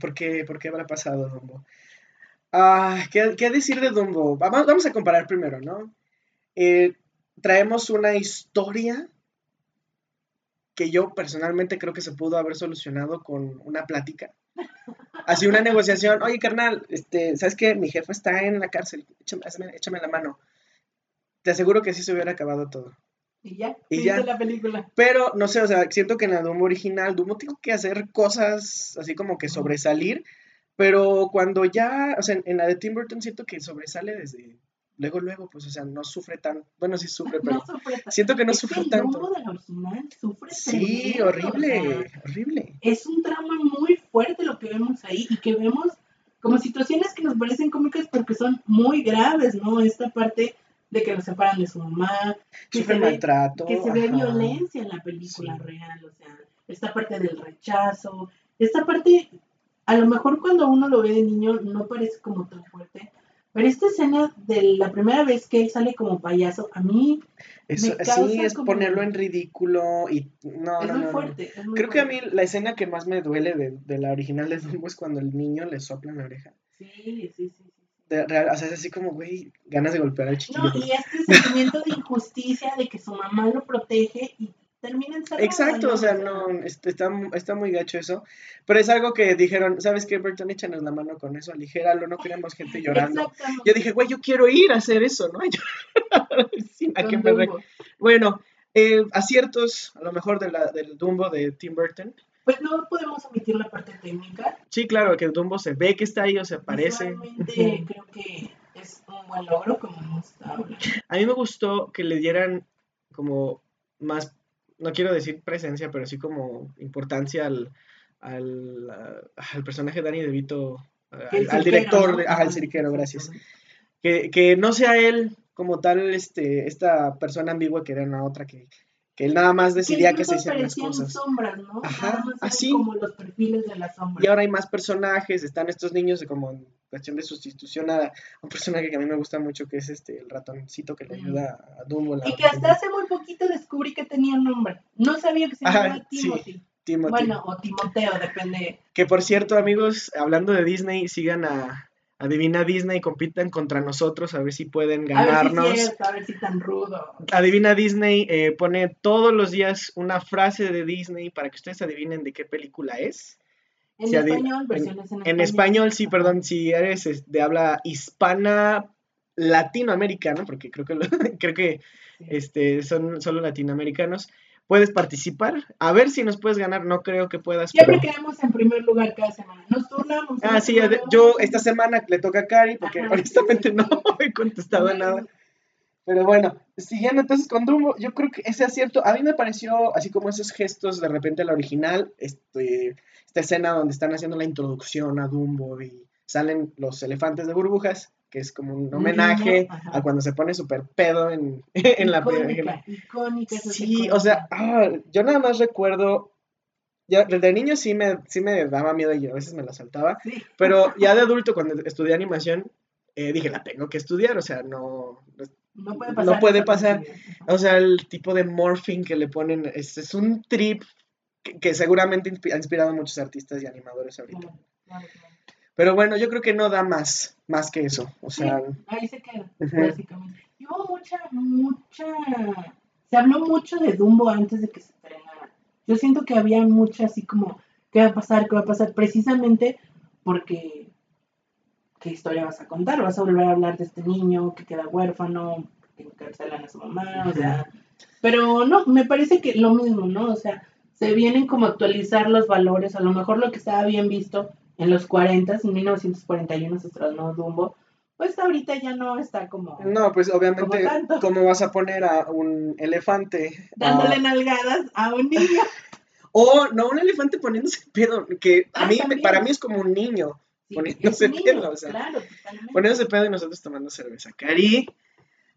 por, qué, ¿Por qué habrá pasado Dumbo? Ah, ¿qué, ¿qué, decir de Dumbo? Vamos, vamos a comparar primero, ¿no? Eh, traemos una historia que yo personalmente creo que se pudo haber solucionado con una plática. Así una negociación, oye carnal, este, ¿sabes qué? Mi jefe está en la cárcel, échame, échame, la mano. Te aseguro que así se hubiera acabado todo. Y ya, y ya. la película. Pero, no sé, o sea, siento que en la Dumbo original, Dumbo tiene que hacer cosas así como que sobresalir, pero cuando ya, o sea, en la de Tim Burton siento que sobresale desde luego, luego, pues, o sea, no sufre tan, bueno, sí sufre, pero siento que no sufre tanto. de la original sufre Sí, horrible, horrible. Es un drama muy fuerte lo que vemos ahí y que vemos como situaciones que nos parecen cómicas porque son muy graves, ¿no? Esta parte de que lo separan de su mamá, que se maltrato, ve, que se ve violencia en la película real, o sea, esta parte del rechazo, esta parte, a lo mejor cuando uno lo ve de niño no parece como tan fuerte, pero esta escena de la primera vez que él sale como payaso, a mí. Eso, me causa sí, es ponerlo en ridículo y. No, es no, muy no, fuerte. Creo que a mí la escena que más me duele de, de la original de Dumbo es cuando el niño le sopla en la oreja. Sí, sí, sí. sí. De, real, o sea, es así como, güey, ganas de golpear al chiquillo. No, y este sentimiento de injusticia de que su mamá lo protege y Exacto, o sea, no, está, está muy gacho eso. Pero es algo que dijeron, ¿sabes qué, Burton? Échanos la mano con eso, aligéralo, no queremos gente llorando. Yo dije, güey, yo quiero ir a hacer eso, ¿no? *laughs* Bueno, eh, aciertos, a lo mejor de la, del Dumbo de Tim Burton. Pues no podemos omitir la parte técnica. Sí, claro, que el Dumbo se ve que está ahí o se aparece. creo que es un buen logro, como hemos. A mí me gustó que le dieran como más no quiero decir presencia, pero sí como importancia al, al, al personaje de Danny DeVito, al, al director, de, al cirquero, gracias. Que, que, no sea él como tal este, esta persona ambigua que era una otra que, que él nada más decidía que, se hicieran las cosas. sombras, ¿no? Ajá, así. Como los perfiles de las sombras. Y ahora hay más personajes, están estos niños como en cuestión de sustitución a un personaje que a mí me gusta mucho, que es este el ratoncito que le ayuda a Dumbo. y que hasta hace muy poquito descubrí que tenía nombre. No sabía que se llamaba Timothy. Timothy. Bueno, o Timoteo, depende. Que por cierto, amigos, hablando de Disney, sigan a, Adivina Disney, compitan contra nosotros a ver si pueden ganarnos. A ver si, a ver si tan rudo. Adivina Disney eh, pone todos los días una frase de Disney para que ustedes adivinen de qué película es. En español, versiones en, en español. sí, perdón, si eres de habla hispana latinoamericana, porque creo que *laughs* creo que este son solo latinoamericanos puedes participar. A ver si nos puedes ganar. No creo que puedas. Siempre quedamos en primer lugar cada semana. Nos turnamos. Ah, sí, yo esta semana le toca a Cari porque honestamente no *laughs* he contestado nada. Pero bueno, siguiendo entonces con Dumbo, yo creo que ese acierto, a mí me pareció, así como esos gestos de repente la original, este, esta escena donde están haciendo la introducción a Dumbo y salen los elefantes de burbujas, que es como un homenaje a cuando se pone súper pedo en, *laughs* en la película. Icónica, Sí, o sea, ah, yo nada más recuerdo, ya desde niño sí me, sí me daba miedo y a veces me la saltaba, pero *laughs* ya de adulto cuando estudié animación, eh, dije, la tengo que estudiar, o sea, no... No puede pasar. No puede pasar. O sea, el tipo de morphing que le ponen es, es un trip que, seguramente ha inspirado a muchos artistas y animadores ahorita. Pero bueno, yo creo que no da más, más que eso. O sea, ahí se queda, básicamente. Y hubo mucha, mucha. Se habló mucho de Dumbo antes de que se estrenara. Yo siento que había mucha así como, ¿qué va a pasar? ¿Qué va a pasar? Precisamente porque. ¿Qué historia vas a contar? ¿Vas a volver a hablar de este niño que queda huérfano, que encarcelan a su mamá? O sea. Pero no, me parece que lo mismo, ¿no? O sea, se vienen como a actualizar los valores. A lo mejor lo que estaba bien visto en los 40, en 1941 se estrenó Dumbo, pues ahorita ya no está como... No, pues obviamente, ¿cómo vas a poner a un elefante? Dándole nalgadas a un niño. *laughs* o no, un elefante poniéndose pedo, que a ah, mí, para mí es como un niño poniéndose pedo, o sea, claro, poniéndose pedo y nosotros tomando cerveza. Cari,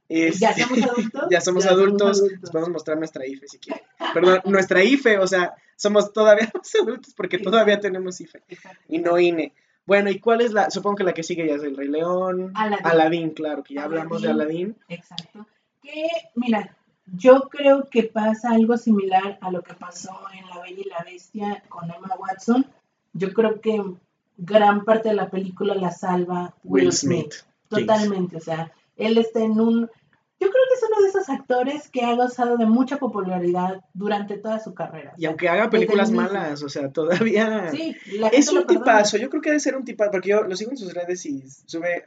¿Ya somos adultos? *laughs* ya somos adultos, les podemos mostrar nuestra IFE si quieren. Perdón, nuestra IFE, o sea, somos todavía *laughs* adultos porque todavía tenemos IFE y no INE. Bueno, ¿y cuál es la? Supongo que la que sigue ya es el Rey León. Aladín. claro, que ya hablamos de Aladín. Exacto. Que, mira, yo creo que pasa algo similar a lo que pasó en La Bella y la Bestia con Emma Watson. Yo creo que gran parte de la película la salva Will, Smith. Totalmente, o sea, él está en un yo creo que es uno de esos actores que ha gozado de mucha popularidad durante toda su carrera. Y aunque haga películas malas, o sea, todavía sí, es un tipazo. Yo creo que debe ser un tipazo, porque yo lo sigo en sus redes y sube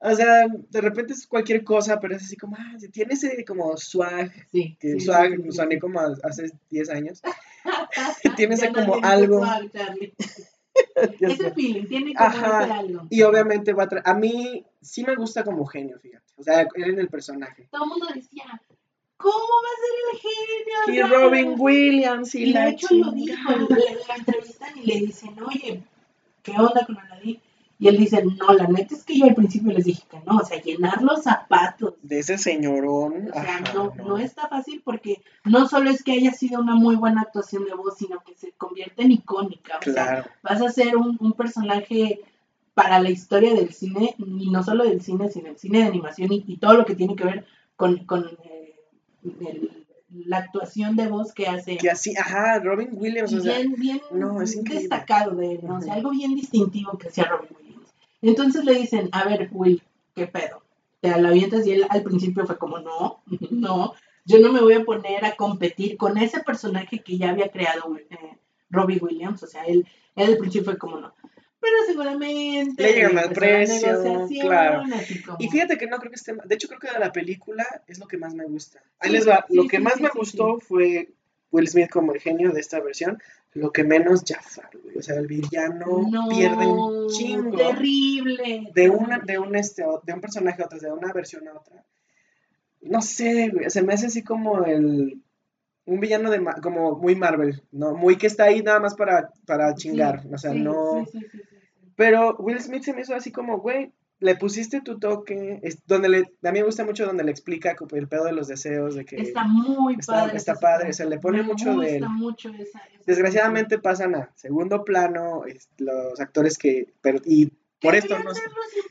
O sea, de repente es cualquier cosa, pero es así como, ah, tiene ese como swag. Sí. Que swag sí, soné como hace 10 años. *laughs* *laughs* tiene ese como algo. *laughs* ese feeling, tiene como ese algo. Y obviamente va a A mí sí me gusta como genio, fíjate. O sea, él en el personaje. Todo el mundo decía, ¿cómo va a ser el genio? Y Robin Williams y, y de hecho lo dijo, en la entrevistan y le dicen, oye, ¿qué onda con Aladdin? Y él dice, no, la neta es que yo al principio les dije que no, o sea, llenar los zapatos. De ese señorón. O sea, no, no, está fácil porque no solo es que haya sido una muy buena actuación de voz, sino que se convierte en icónica. O sea, vas a ser un, un, personaje para la historia del cine, y no solo del cine, sino el cine de animación y, todo lo que tiene que ver con, con eh, el, la actuación de voz que hace. Que así, ajá, Robin Williams. o sea, bien, bien no, es destacado de él, ¿no? O sea, algo bien distintivo que hacía Robin Williams. Entonces le dicen, a ver, Will, ¿qué pedo? Te la avientas y él al principio fue como, no, *laughs* no, yo no me voy a poner a competir con ese personaje que ya había creado eh, Robbie Williams, o sea, él, él al principio fue como, no. Pero seguramente. Le llegan al precio. Claro. Y fíjate que no creo que esté. De hecho, creo que de la película es lo que más me gusta. Ahí les va. lo que más me gustó fue Will Smith como el genio de esta versión. Lo que menos Jafar, güey. O sea, el villano pierde un chingo. Terrible. De una, de un este, de un personaje a otro, de una versión a otra. No sé, güey. Se me hace así como el. Un villano de como muy Marvel, ¿no? Muy que está ahí nada más para, para chingar. o sea, no. Pero Will Smith se me hizo así como, güey, le pusiste tu toque, es donde le, a mí me gusta mucho donde le explica el pedo de los deseos, de que... Está muy padre. Está padre, se le pone mucho de... mucho esa, Desgraciadamente pasan a segundo plano los actores que... Pero, y por esto no...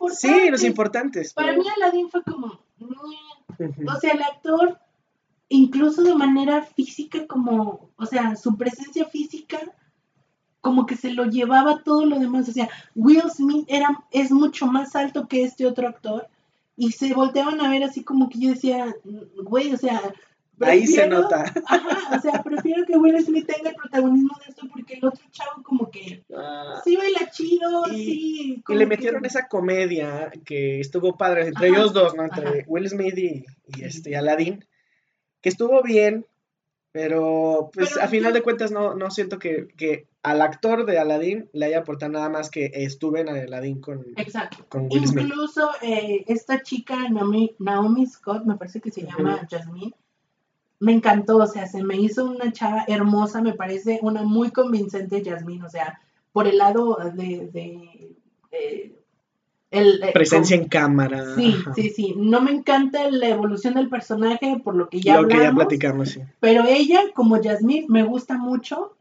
sí, los importantes. Para mí Aladdin fue como... O sea, el actor, incluso de manera física, como... O sea, su presencia física como que se lo llevaba todo lo demás. O sea, Will Smith era, es mucho más alto que este otro actor. Y se volteaban a ver así como que yo decía, güey, o sea. Ahí se nota. *laughs* Ajá, o sea, prefiero que Will Smith tenga el protagonismo de esto porque el otro chavo como que ah, sí baila chido, y, sí. y le metieron esa comedia que estuvo padre entre ellos dos, ¿no? Entre Will Smith y, y este Aladdin, que estuvo bien, pero pues a final de cuentas no, no siento que, que, al actor de Aladdin le haya aportado nada más que estuve en Aladdin con, con Will Smith. Incluso eh, esta chica Naomi, Naomi, Scott, me parece que se llama Jasmine, me encantó, o sea, se me hizo una chava hermosa, me parece una muy convincente Jasmine, o sea, por el lado de, de, de el, eh, Presencia en cámara. Sí, sí, sí. No me encanta la evolución del personaje, por lo que ya lo que ya platicamos, sí. Pero ella, como Jasmine, me gusta mucho.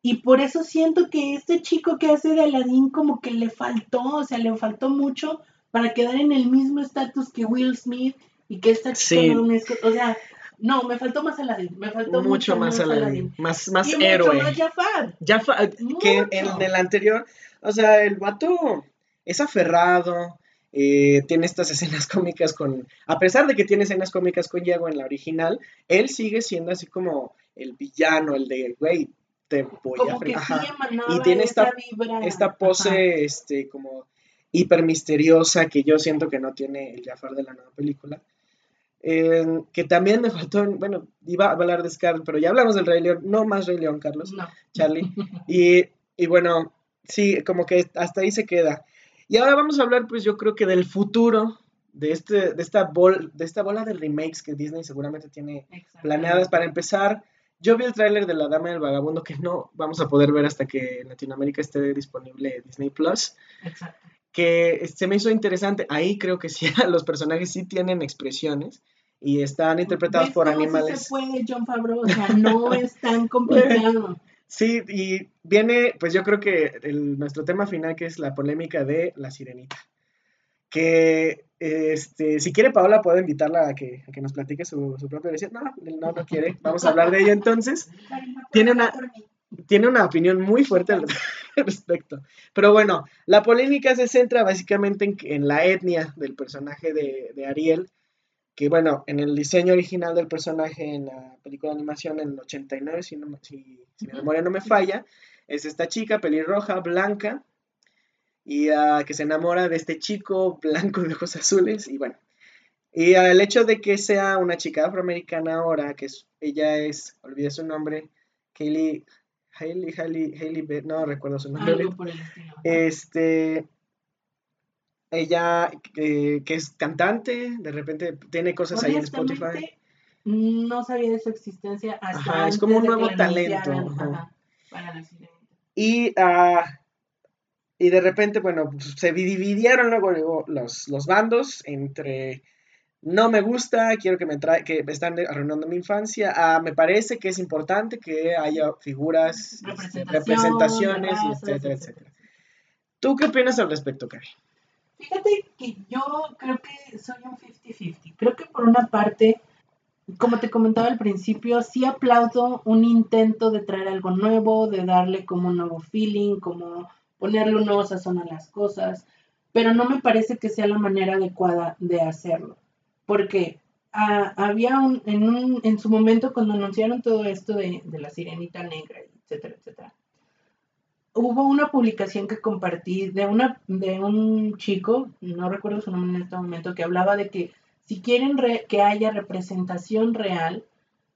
Y por eso siento que este chico que hace de Aladdin como que le faltó, o sea, le faltó mucho para quedar en el mismo estatus que Will Smith y que esta chica no o sea, no, me faltó más Aladdin, me faltó mucho, más, Aladdin. Más, más héroe. Mucho más Jafar. Jafar, que en el anterior, o sea, el vato es aferrado, eh, tiene estas *laughs* escenas cómicas con, a pesar de que tiene escenas cómicas con Diego en la original, él sigue siendo así como el villano, el de, güey, te voy a Y tiene esta, esta pose, este, como hiper misteriosa que yo siento que no tiene el Jafar de la nueva película. que también me faltó, bueno, iba a hablar de Scar, pero ya hablamos del Rey León, no más Rey León, Carlos, no. Charlie. *laughs* Y, y bueno, sí, como que hasta ahí se queda. Y ahora vamos a hablar, pues yo creo que del futuro de, este, de, esta, bol, de esta bola de remakes que Disney seguramente tiene planeadas. Para empezar, yo vi el tráiler de La Dama del Vagabundo que no vamos a poder ver hasta que en Latinoamérica esté disponible Disney Plus. Exacto. Que se me hizo interesante. Ahí creo que sí, *laughs* los personajes sí tienen expresiones y están interpretados por animales. se puede, John Favreau, o sea, no es tan complicado. *laughs* Sí, y viene, pues yo creo que el, nuestro tema final, que es la polémica de la sirenita. Que, este, si quiere Paola, puedo invitarla a que, a que nos platique su, su propia versión. No, no, no quiere. Vamos a hablar de ella entonces. Tiene una, tiene una opinión muy fuerte al *laughs* respecto. Pero bueno, la polémica se centra básicamente en, en la etnia del personaje de Ariel que bueno, en el diseño original del personaje en la película de animación en el 89, si, no, si, mi memoria no me falla, es esta chica pelirroja, blanca, y uh, que se enamora de este chico blanco de ojos azules y bueno. Y el hecho de que sea una chica afroamericana ahora, que ella es, olvidé su nombre, Kaylee, Hailey, Hailey, Hailey, no recuerdo su nombre. este, ella eh, que es cantante, de repente tiene cosas ahí en Spotify. No sabía de su existencia hasta Ajá, es como un nuevo talento. y, uh, y de repente, bueno, se dividieron luego, los, los bandos entre no me gusta, quiero que me trae, que me están arruinando mi infancia. Ah, me parece que es importante que haya figuras, este, representaciones, etcétera, etcétera. ¿Tú qué opinas al respecto, Cari? Fíjate que yo creo que soy un 50-50. Creo que por una parte, como te comentaba al principio, sí aplaudo un intento de traer algo nuevo, de darle como un nuevo feeling, como ponerle un nuevo sazón a las cosas, pero no me parece que sea la manera adecuada de hacerlo porque ah, había un en, un, en su momento cuando anunciaron todo esto de, la sirenita negra, etcétera, etcétera, hubo una publicación que compartí de, una, de un chico, no recuerdo su nombre en este momento, que hablaba de que si quieren que haya representación real,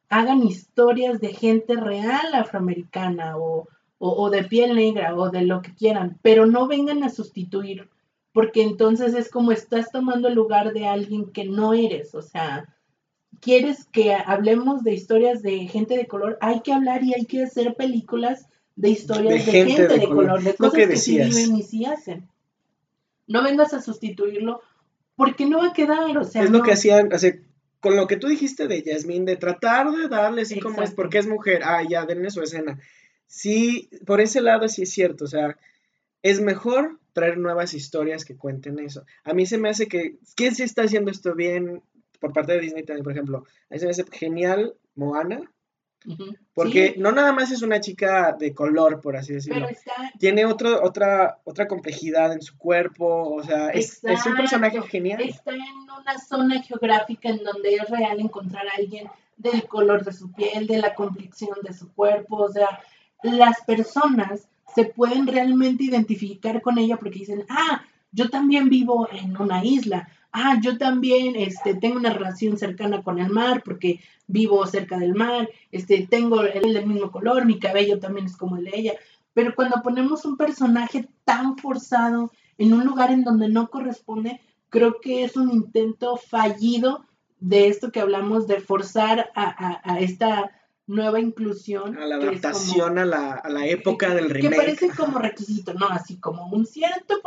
hagan historias de gente real afroamericana o, o, de piel negra o de lo que quieran, pero no vengan a sustituir porque entonces es como estás tomando el lugar de alguien que no eres, o sea, quieres que hablemos de historias de gente de color, hay que hablar y hay que hacer películas de historias de, gente, de, color, de cosas que, sí viven y sí hacen. No vengas a sustituirlo porque no va a quedar, o sea. Es lo que hacían, o sea, con lo que tú dijiste de Yasmín, de tratar de darle así como es, porque es mujer, ah, ya, denle su escena. Sí, por ese lado sí es cierto, o sea, es mejor traer nuevas historias que cuenten eso. A mí se me hace que, ¿quién se está haciendo esto bien por parte de Disney también, por ejemplo? A mí se me hace genial Moana, porque no nada más es una chica de color, por así decirlo. Tiene otro, otra, otra complejidad en su cuerpo, o sea, es, es, un personaje genial. Está en una zona geográfica en donde es real encontrar a alguien del color de su piel, de la complexión de su cuerpo, o sea, las personas se pueden realmente identificar con ella porque dicen, ah, yo también vivo en una isla, ah, yo también este, tengo una relación cercana con el mar porque vivo cerca del mar, este, tengo el, el mismo color, mi cabello también es como el de ella. Pero cuando ponemos un personaje tan forzado en un lugar en donde no corresponde, creo que es un intento fallido de esto que hablamos de forzar a, a esta nueva inclusión. A la adaptación a, la, a, la, época del remake. Que parece como requisito, ¿no? Así como un cierto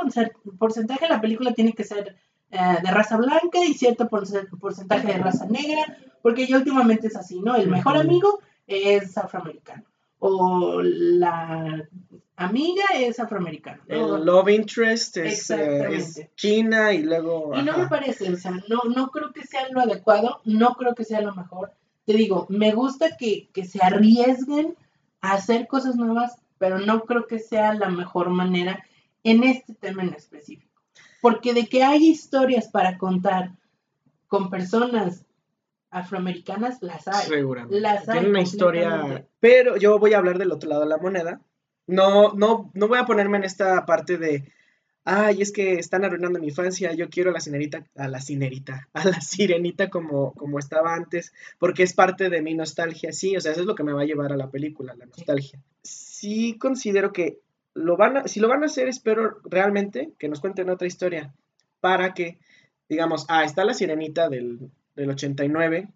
porcentaje de la película tiene que ser eh, de raza blanca y cierto porcentaje de raza negra, porque ya últimamente es así, ¿no? El mejor amigo es afroamericano. O la amiga es afroamericana. El love interest es, eh, China y luego... Y no me parece, o sea, no, no creo que sea lo adecuado, no creo que sea lo mejor te digo, me gusta que, se arriesguen a hacer cosas nuevas, pero no creo que sea la mejor manera en este tema en específico. Porque de que hay historias para contar con personas afroamericanas, las hay. Seguramente. Las hay una historia, pero yo voy a hablar del otro lado de la moneda. No, no, no voy a ponerme en esta parte de ay, es que están arruinando mi infancia, yo quiero a la sirenita, a la sirenita, a la sirenita como, como estaba antes, porque es parte de mi nostalgia, sí, o sea, eso es lo que me va a llevar a la película, la nostalgia. Sí considero que lo van a, si lo van a hacer, espero realmente que nos cuenten otra historia, para que, digamos, ah, está la sirenita del, del 89,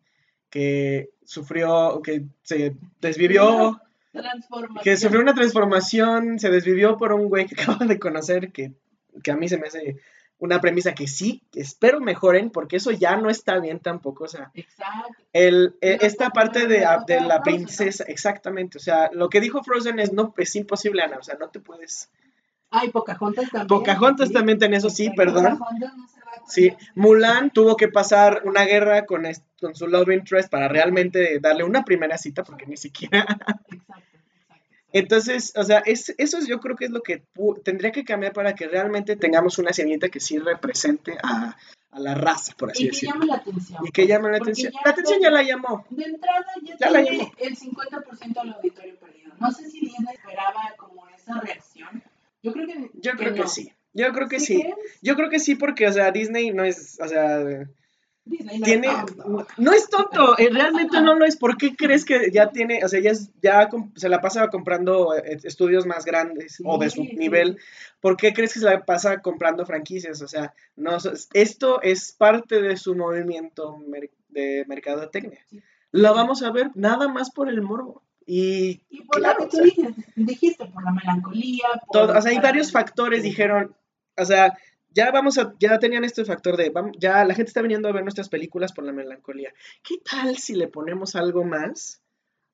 que sufrió, que se desvivió, que sufrió una transformación, se desvivió por un güey que *laughs* acaba de conocer, que que a mí se me hace una premisa que sí, espero mejoren, porque eso ya no está bien tampoco, o sea, El, e, esta parte de, de la princesa, exactamente, o sea, lo que dijo Frozen es, no, es imposible, Ana, o sea, no te puedes... Ay, Pocahontas también. Pocahontas también en eso, sí, perdón. sí, Mulan tuvo que pasar una guerra con, con su love interest para realmente darle una primera cita, porque ni siquiera... Exacto. Entonces, o sea, es, eso yo creo que es lo que tendría que cambiar para que realmente tengamos una sirenita que sí represente a, la raza, por así decirlo. Y que llame la atención. Y que llame la atención. La atención ya la llamó. De entrada ya, tiene el 50% del auditorio perdido. No sé si Disney esperaba como esa reacción. Yo creo que Yo creo que, sí. Yo creo que sí. Yo creo que sí porque, o sea, Disney no es, o sea, tiene. No es tonto, eh, realmente no lo es. ¿Por qué crees que ya tiene, o sea, ya, ya se la pasa comprando eh, estudios más grandes o de su nivel? ¿Por qué crees que se la pasa comprando franquicias? O sea, no, esto es parte de su movimiento de mercadotecnia. Lo vamos a ver nada más por el morbo. Y, por lo que tú dijiste, por la melancolía. Por o sea, hay varios factores, dijeron, o sea, ya vamos a, ya tenían este factor de, ya la gente está viniendo a ver nuestras películas por la melancolía. ¿Qué tal si le ponemos algo más?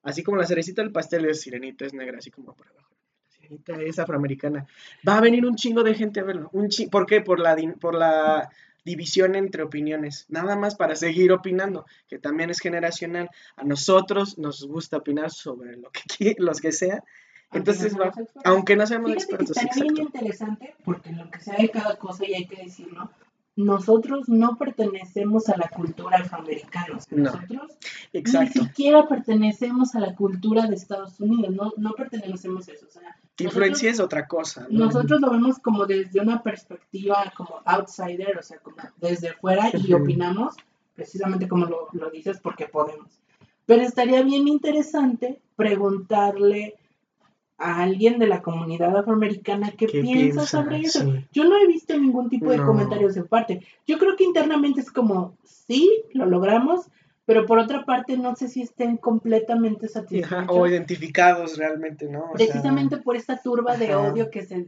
Así como la cerecita del pastel es sirenita, es negra, así como por abajo. La sirenita es afroamericana. Va a venir un chingo de gente a verlo. Un ¿Por qué? Por la, por la división entre opiniones, nada más para seguir opinando, que también es generacional. A nosotros nos gusta opinar sobre lo que los que sea. Entonces, aunque no seamos expertos. Está bien interesante porque lo que sea de cada cosa, y hay que decirlo, nosotros no pertenecemos a la cultura afroamericana. Nosotros ni siquiera pertenecemos a la cultura de Estados Unidos, no, no pertenecemos a eso. O sea, influencia es otra cosa. Nosotros lo vemos como desde una perspectiva como outsider, o sea, como desde fuera y opinamos precisamente como lo, lo dices porque podemos. Pero estaría bien interesante preguntarle a alguien de la comunidad afroamericana qué, piensa, sobre eso. Yo no he visto ningún tipo de comentarios de parte. Yo creo que internamente es como, sí, lo logramos, pero por otra parte no sé si estén completamente satisfechos. o identificados realmente, ¿no? precisamente por esta turba de odio que se,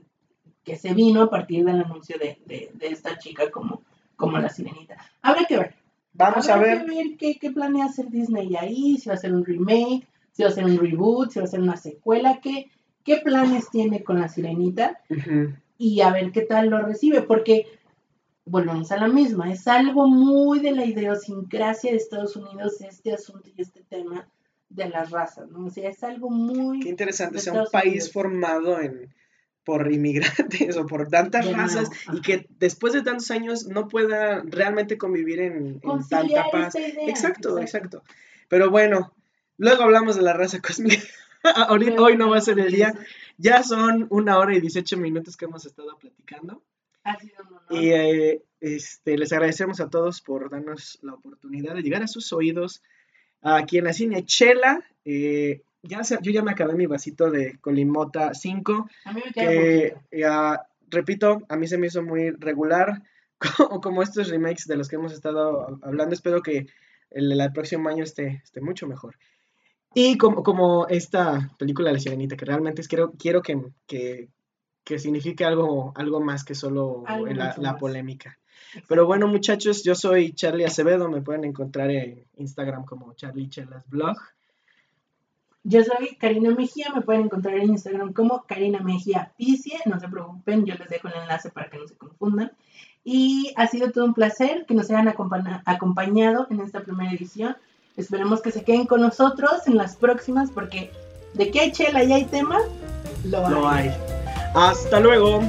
que se vino a partir del anuncio de, esta chica como, como la sirenita. Habrá que ver. Vamos a ver. Que ver qué, qué planea hacer Disney ahí, si va a ser un remake, si va a ser un reboot, si va a ser una secuela, qué, qué planes tiene con la sirenita y a ver qué tal lo recibe, porque volvemos a la misma, es algo muy de la idiosincrasia de Estados Unidos este asunto y este tema de las razas, ¿no? O sea, es algo muy... Qué interesante, sea un país formado en por inmigrantes *laughs* o por tantas razas y que después de tantos años no pueda realmente convivir en, tanta paz. exacto, exacto. Pero bueno, luego hablamos de la raza cósmica. *laughs* Ahorita, hoy no va a ser el día. Ya son una hora y 18 minutos que hemos estado platicando. Y eh, este, les agradecemos a todos por darnos la oportunidad de llegar a sus oídos aquí en la cine Chela. Eh, ya yo ya me acabé mi vasito de Colimota 5. A mí me queda repito, a mí se me hizo muy regular, *laughs* como, como, estos remakes de los que hemos estado hablando. Espero que el, el próximo año esté, esté mucho mejor. Y como, como esta película de La Sirenita, que realmente es, quiero, quiero que, que, que signifique algo, algo más que solo la, polémica. Pero bueno, muchachos, yo soy Charlie Acevedo, me pueden encontrar en Instagram como Charlie Chelas Blog. Yo soy Karina Mejía, me pueden encontrar en Instagram como Karina Mejía Picie, no se preocupen, yo les dejo el enlace para que no se confundan. Y ha sido todo un placer que nos hayan acompañado en esta primera edición. Esperemos que se queden con nosotros en las próximas porque de que hay chela y hay tema, lo hay. Lo hay. Hasta luego.